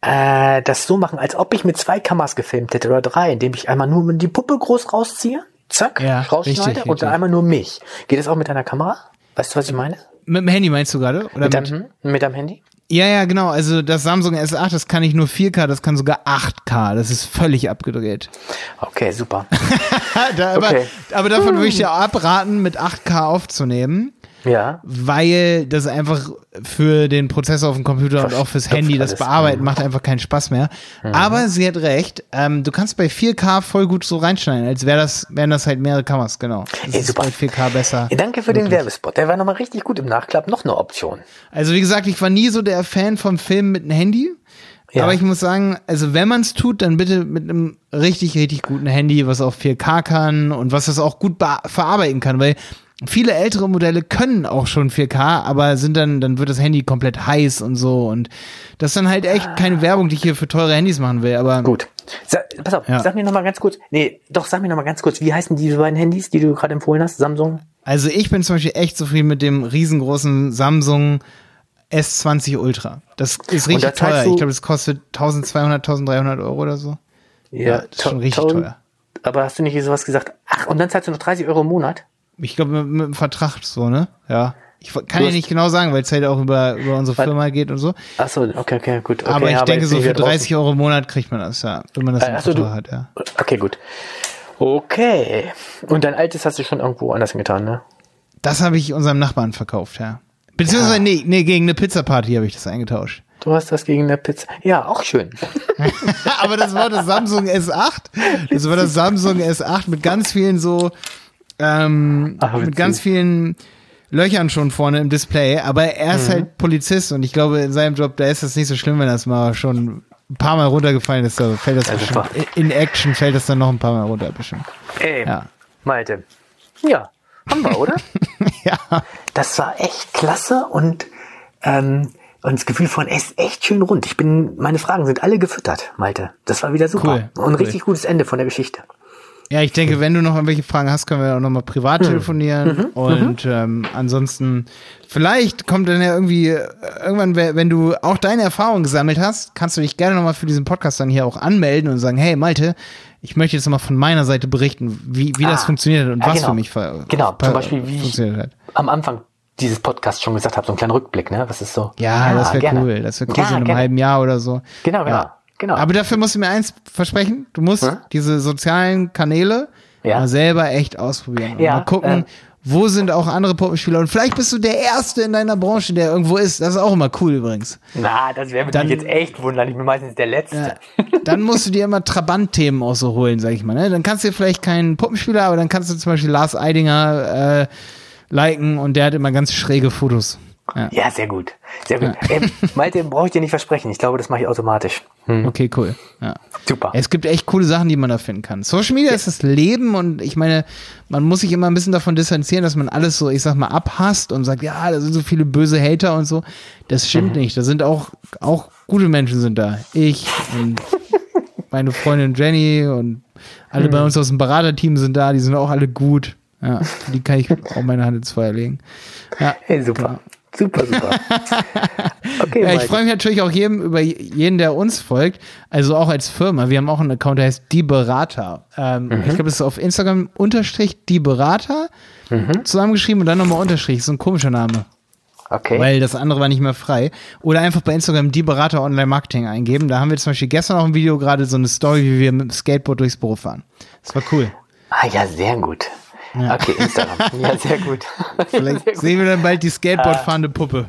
Speaker 1: äh, das so machen, als ob ich mit zwei Kameras gefilmt hätte oder drei, indem ich einmal nur die Puppe groß rausziehe, zack, ja, rausschneide richtig, und dann einmal nur mich. Geht das auch mit deiner Kamera? Weißt du, was ich meine?
Speaker 2: Mit dem Handy meinst du gerade?
Speaker 1: Oder mit, mit, deinem, mit deinem Handy?
Speaker 2: Ja, ja, genau. Also das Samsung S8, das kann nicht nur 4K, das kann sogar 8K. Das ist völlig abgedreht.
Speaker 1: Okay, super. <laughs>
Speaker 2: da, aber, okay. aber davon würde ich <laughs> dir abraten, mit 8K aufzunehmen.
Speaker 1: Ja.
Speaker 2: weil das einfach für den Prozessor auf dem Computer und auch fürs Handy, das. Bearbeiten macht einfach keinen Spaß mehr. Aber sie hat recht, ähm, du kannst bei 4K voll gut so reinschneiden, als wäre das, wären das halt mehrere Kameras, genau. Das
Speaker 1: Ey,
Speaker 2: ist
Speaker 1: super.
Speaker 2: bei 4K besser.
Speaker 1: Ja, Danke für den Werbespot. Der war nochmal richtig gut im Nachklapp. Noch eine Option.
Speaker 2: Also wie gesagt, ich war nie so der Fan vom Film mit einem Handy.
Speaker 1: Ja.
Speaker 2: Aber ich muss sagen, also wenn man es tut, dann bitte mit einem richtig, richtig guten Handy, was auch 4K kann und was das auch gut verarbeiten kann, weil viele ältere Modelle können auch schon 4K, aber sind dann, dann wird das Handy komplett heiß und so und das ist dann halt echt keine Werbung, die ich hier für teure Handys machen will, aber
Speaker 1: Gut. Sa pass auf,
Speaker 2: Ja.
Speaker 1: sag mir nochmal ganz kurz. Nee, doch, sag mir nochmal ganz kurz. Wie heißen diese beiden Handys, die du gerade empfohlen hast? Samsung?
Speaker 2: also ich bin zum Beispiel echt zufrieden mit dem riesengroßen Samsung S20 Ultra. Das ist richtig
Speaker 1: zahlst
Speaker 2: teuer. Ich glaube, das kostet 1200, 1300 Euro oder so. Ja, das ist schon richtig teuer.
Speaker 1: Aber hast du nicht sowas gesagt? Ach, und dann zahlst du noch 30 Euro im Monat?
Speaker 2: Ich glaube, mit, mit dem Vertrag so, ne? Ja. Ich kann ja nicht genau sagen, weil es halt auch über, über unsere
Speaker 1: Was?
Speaker 2: Firma geht und so.
Speaker 1: Ach so, okay, okay, gut. Okay,
Speaker 2: aber ich denke,
Speaker 1: jetzt
Speaker 2: so für
Speaker 1: wir draußen.
Speaker 2: 30 Euro im Monat kriegt man das, ja. Wenn man das
Speaker 1: Äh,
Speaker 2: im
Speaker 1: ach so, du-
Speaker 2: hat, ja.
Speaker 1: Okay, gut. Okay. Und dein altes hast du schon irgendwo anders getan, ne?
Speaker 2: Das habe ich unserem Nachbarn verkauft, ja. Beziehungsweise,
Speaker 1: Ja.
Speaker 2: nee, nee, gegen eine Pizzaparty habe ich das eingetauscht.
Speaker 1: Du hast das gegen eine Pizza. Ja, auch schön. <laughs>
Speaker 2: aber das war das Samsung S8. Das war das Samsung S8 mit ganz vielen so, ähm,
Speaker 1: Ach,
Speaker 2: mit ganz vielen Löchern schon vorne im Display. Aber er ist halt Polizist und ich glaube, in seinem Job, da ist das nicht so schlimm, wenn das mal schon ein paar Mal runtergefallen ist. Da fällt das bestimmt,
Speaker 1: super.
Speaker 2: in Action fällt das dann noch ein paar Mal runter, bestimmt.
Speaker 1: Ey,
Speaker 2: Ja.
Speaker 1: Malte. Ja, haben wir, oder? <laughs>
Speaker 2: ja.
Speaker 1: Das war echt klasse und, ähm, und das Gefühl von es ist echt schön rund. Ich bin, meine Fragen sind alle gefüttert, Malte. Das war wieder super.
Speaker 2: Cool,
Speaker 1: Und
Speaker 2: cool.
Speaker 1: richtig gutes Ende von der Geschichte.
Speaker 2: Ja, ich denke, wenn du noch irgendwelche Fragen hast, können wir auch nochmal privat telefonieren. Und ähm, ansonsten, vielleicht kommt dann ja irgendwie, äh, irgendwann, we- wenn du auch deine Erfahrungen gesammelt hast, kannst du dich gerne nochmal für diesen Podcast dann hier auch anmelden und sagen, hey Malte, ich möchte jetzt nochmal von meiner Seite berichten, wie, wie das
Speaker 1: Ah,
Speaker 2: funktioniert hat und
Speaker 1: ja,
Speaker 2: was
Speaker 1: genau.
Speaker 2: für mich
Speaker 1: Genau, zum Beispiel, wie
Speaker 2: funktioniert hat.
Speaker 1: Am Anfang dieses Podcasts schon gesagt habe, so einen kleinen Rückblick, ne? Was ist so?
Speaker 2: Ja, das wäre
Speaker 1: gerne.
Speaker 2: cool. Das wäre cool,
Speaker 1: Ja,
Speaker 2: so in einem
Speaker 1: gerne.
Speaker 2: halben Jahr oder so.
Speaker 1: Genau, genau,
Speaker 2: Ja.
Speaker 1: Genau.
Speaker 2: Aber dafür musst du mir eins versprechen. Du musst
Speaker 1: Hm?
Speaker 2: diese sozialen Kanäle
Speaker 1: Ja.
Speaker 2: mal selber echt ausprobieren. Und
Speaker 1: Ja,
Speaker 2: mal gucken,
Speaker 1: ähm.
Speaker 2: wo sind auch andere Puppenspieler. Und vielleicht bist du der Erste in deiner Branche, der irgendwo ist. Das ist auch immer cool übrigens.
Speaker 1: Na, das wäre
Speaker 2: Dann-
Speaker 1: mich jetzt echt wundern. Ich bin meistens der Letzte.
Speaker 2: Ja. Dann musst du dir immer Trabant-Themen auch so holen, sag ich mal. Ne? Dann kannst du dir vielleicht keinen Puppenspieler, aber dann kannst du zum Beispiel Lars Eidinger äh, liken und der hat immer ganz schräge Fotos. Ja.
Speaker 1: Ja, sehr gut. Sehr gut. Ähm, Malte, brauche ich dir nicht versprechen. Ich glaube, das mache ich automatisch. Hm.
Speaker 2: Okay, cool. Ja.
Speaker 1: Super.
Speaker 2: Es gibt echt coole Sachen, die man da finden kann. Social Media ist das Leben und ich meine, man muss sich immer ein bisschen davon distanzieren, dass man alles so, ich sag mal, abhasst und sagt, ja, da sind so viele böse Hater und so. Das stimmt nicht. Da sind auch, auch gute Menschen sind da. Ich und meine Freundin Jenny und alle bei uns aus dem Beraterteam sind da, die sind auch alle gut. Ja, die kann ich auch meine Hand ins Feuer legen. Ja,
Speaker 1: Hey, super. Super, super. <laughs> Okay,
Speaker 2: ja, ich freue mich natürlich auch jedem, über jeden, der uns folgt. Also auch als Firma. Wir haben auch einen Account, der heißt Die Berater. Ähm,
Speaker 1: Mhm.
Speaker 2: Ich glaube, das ist auf Instagram unterstrich Die Berater
Speaker 1: Mhm.
Speaker 2: zusammengeschrieben und dann nochmal unterstrich. Das ist so ein komischer Name,
Speaker 1: Okay.
Speaker 2: weil das andere war nicht mehr frei. Oder einfach bei Instagram Die Berater Online Marketing eingeben. Da haben wir zum Beispiel gestern auch ein Video gerade so eine Story, wie wir mit dem Skateboard durchs Büro fahren. Das war cool.
Speaker 1: ah, ja, sehr gut. Okay, Instagram. ja, sehr gut.
Speaker 2: Vielleicht <laughs>
Speaker 1: sehr gut.
Speaker 2: sehen wir dann bald die Skateboard fahrende Puppe.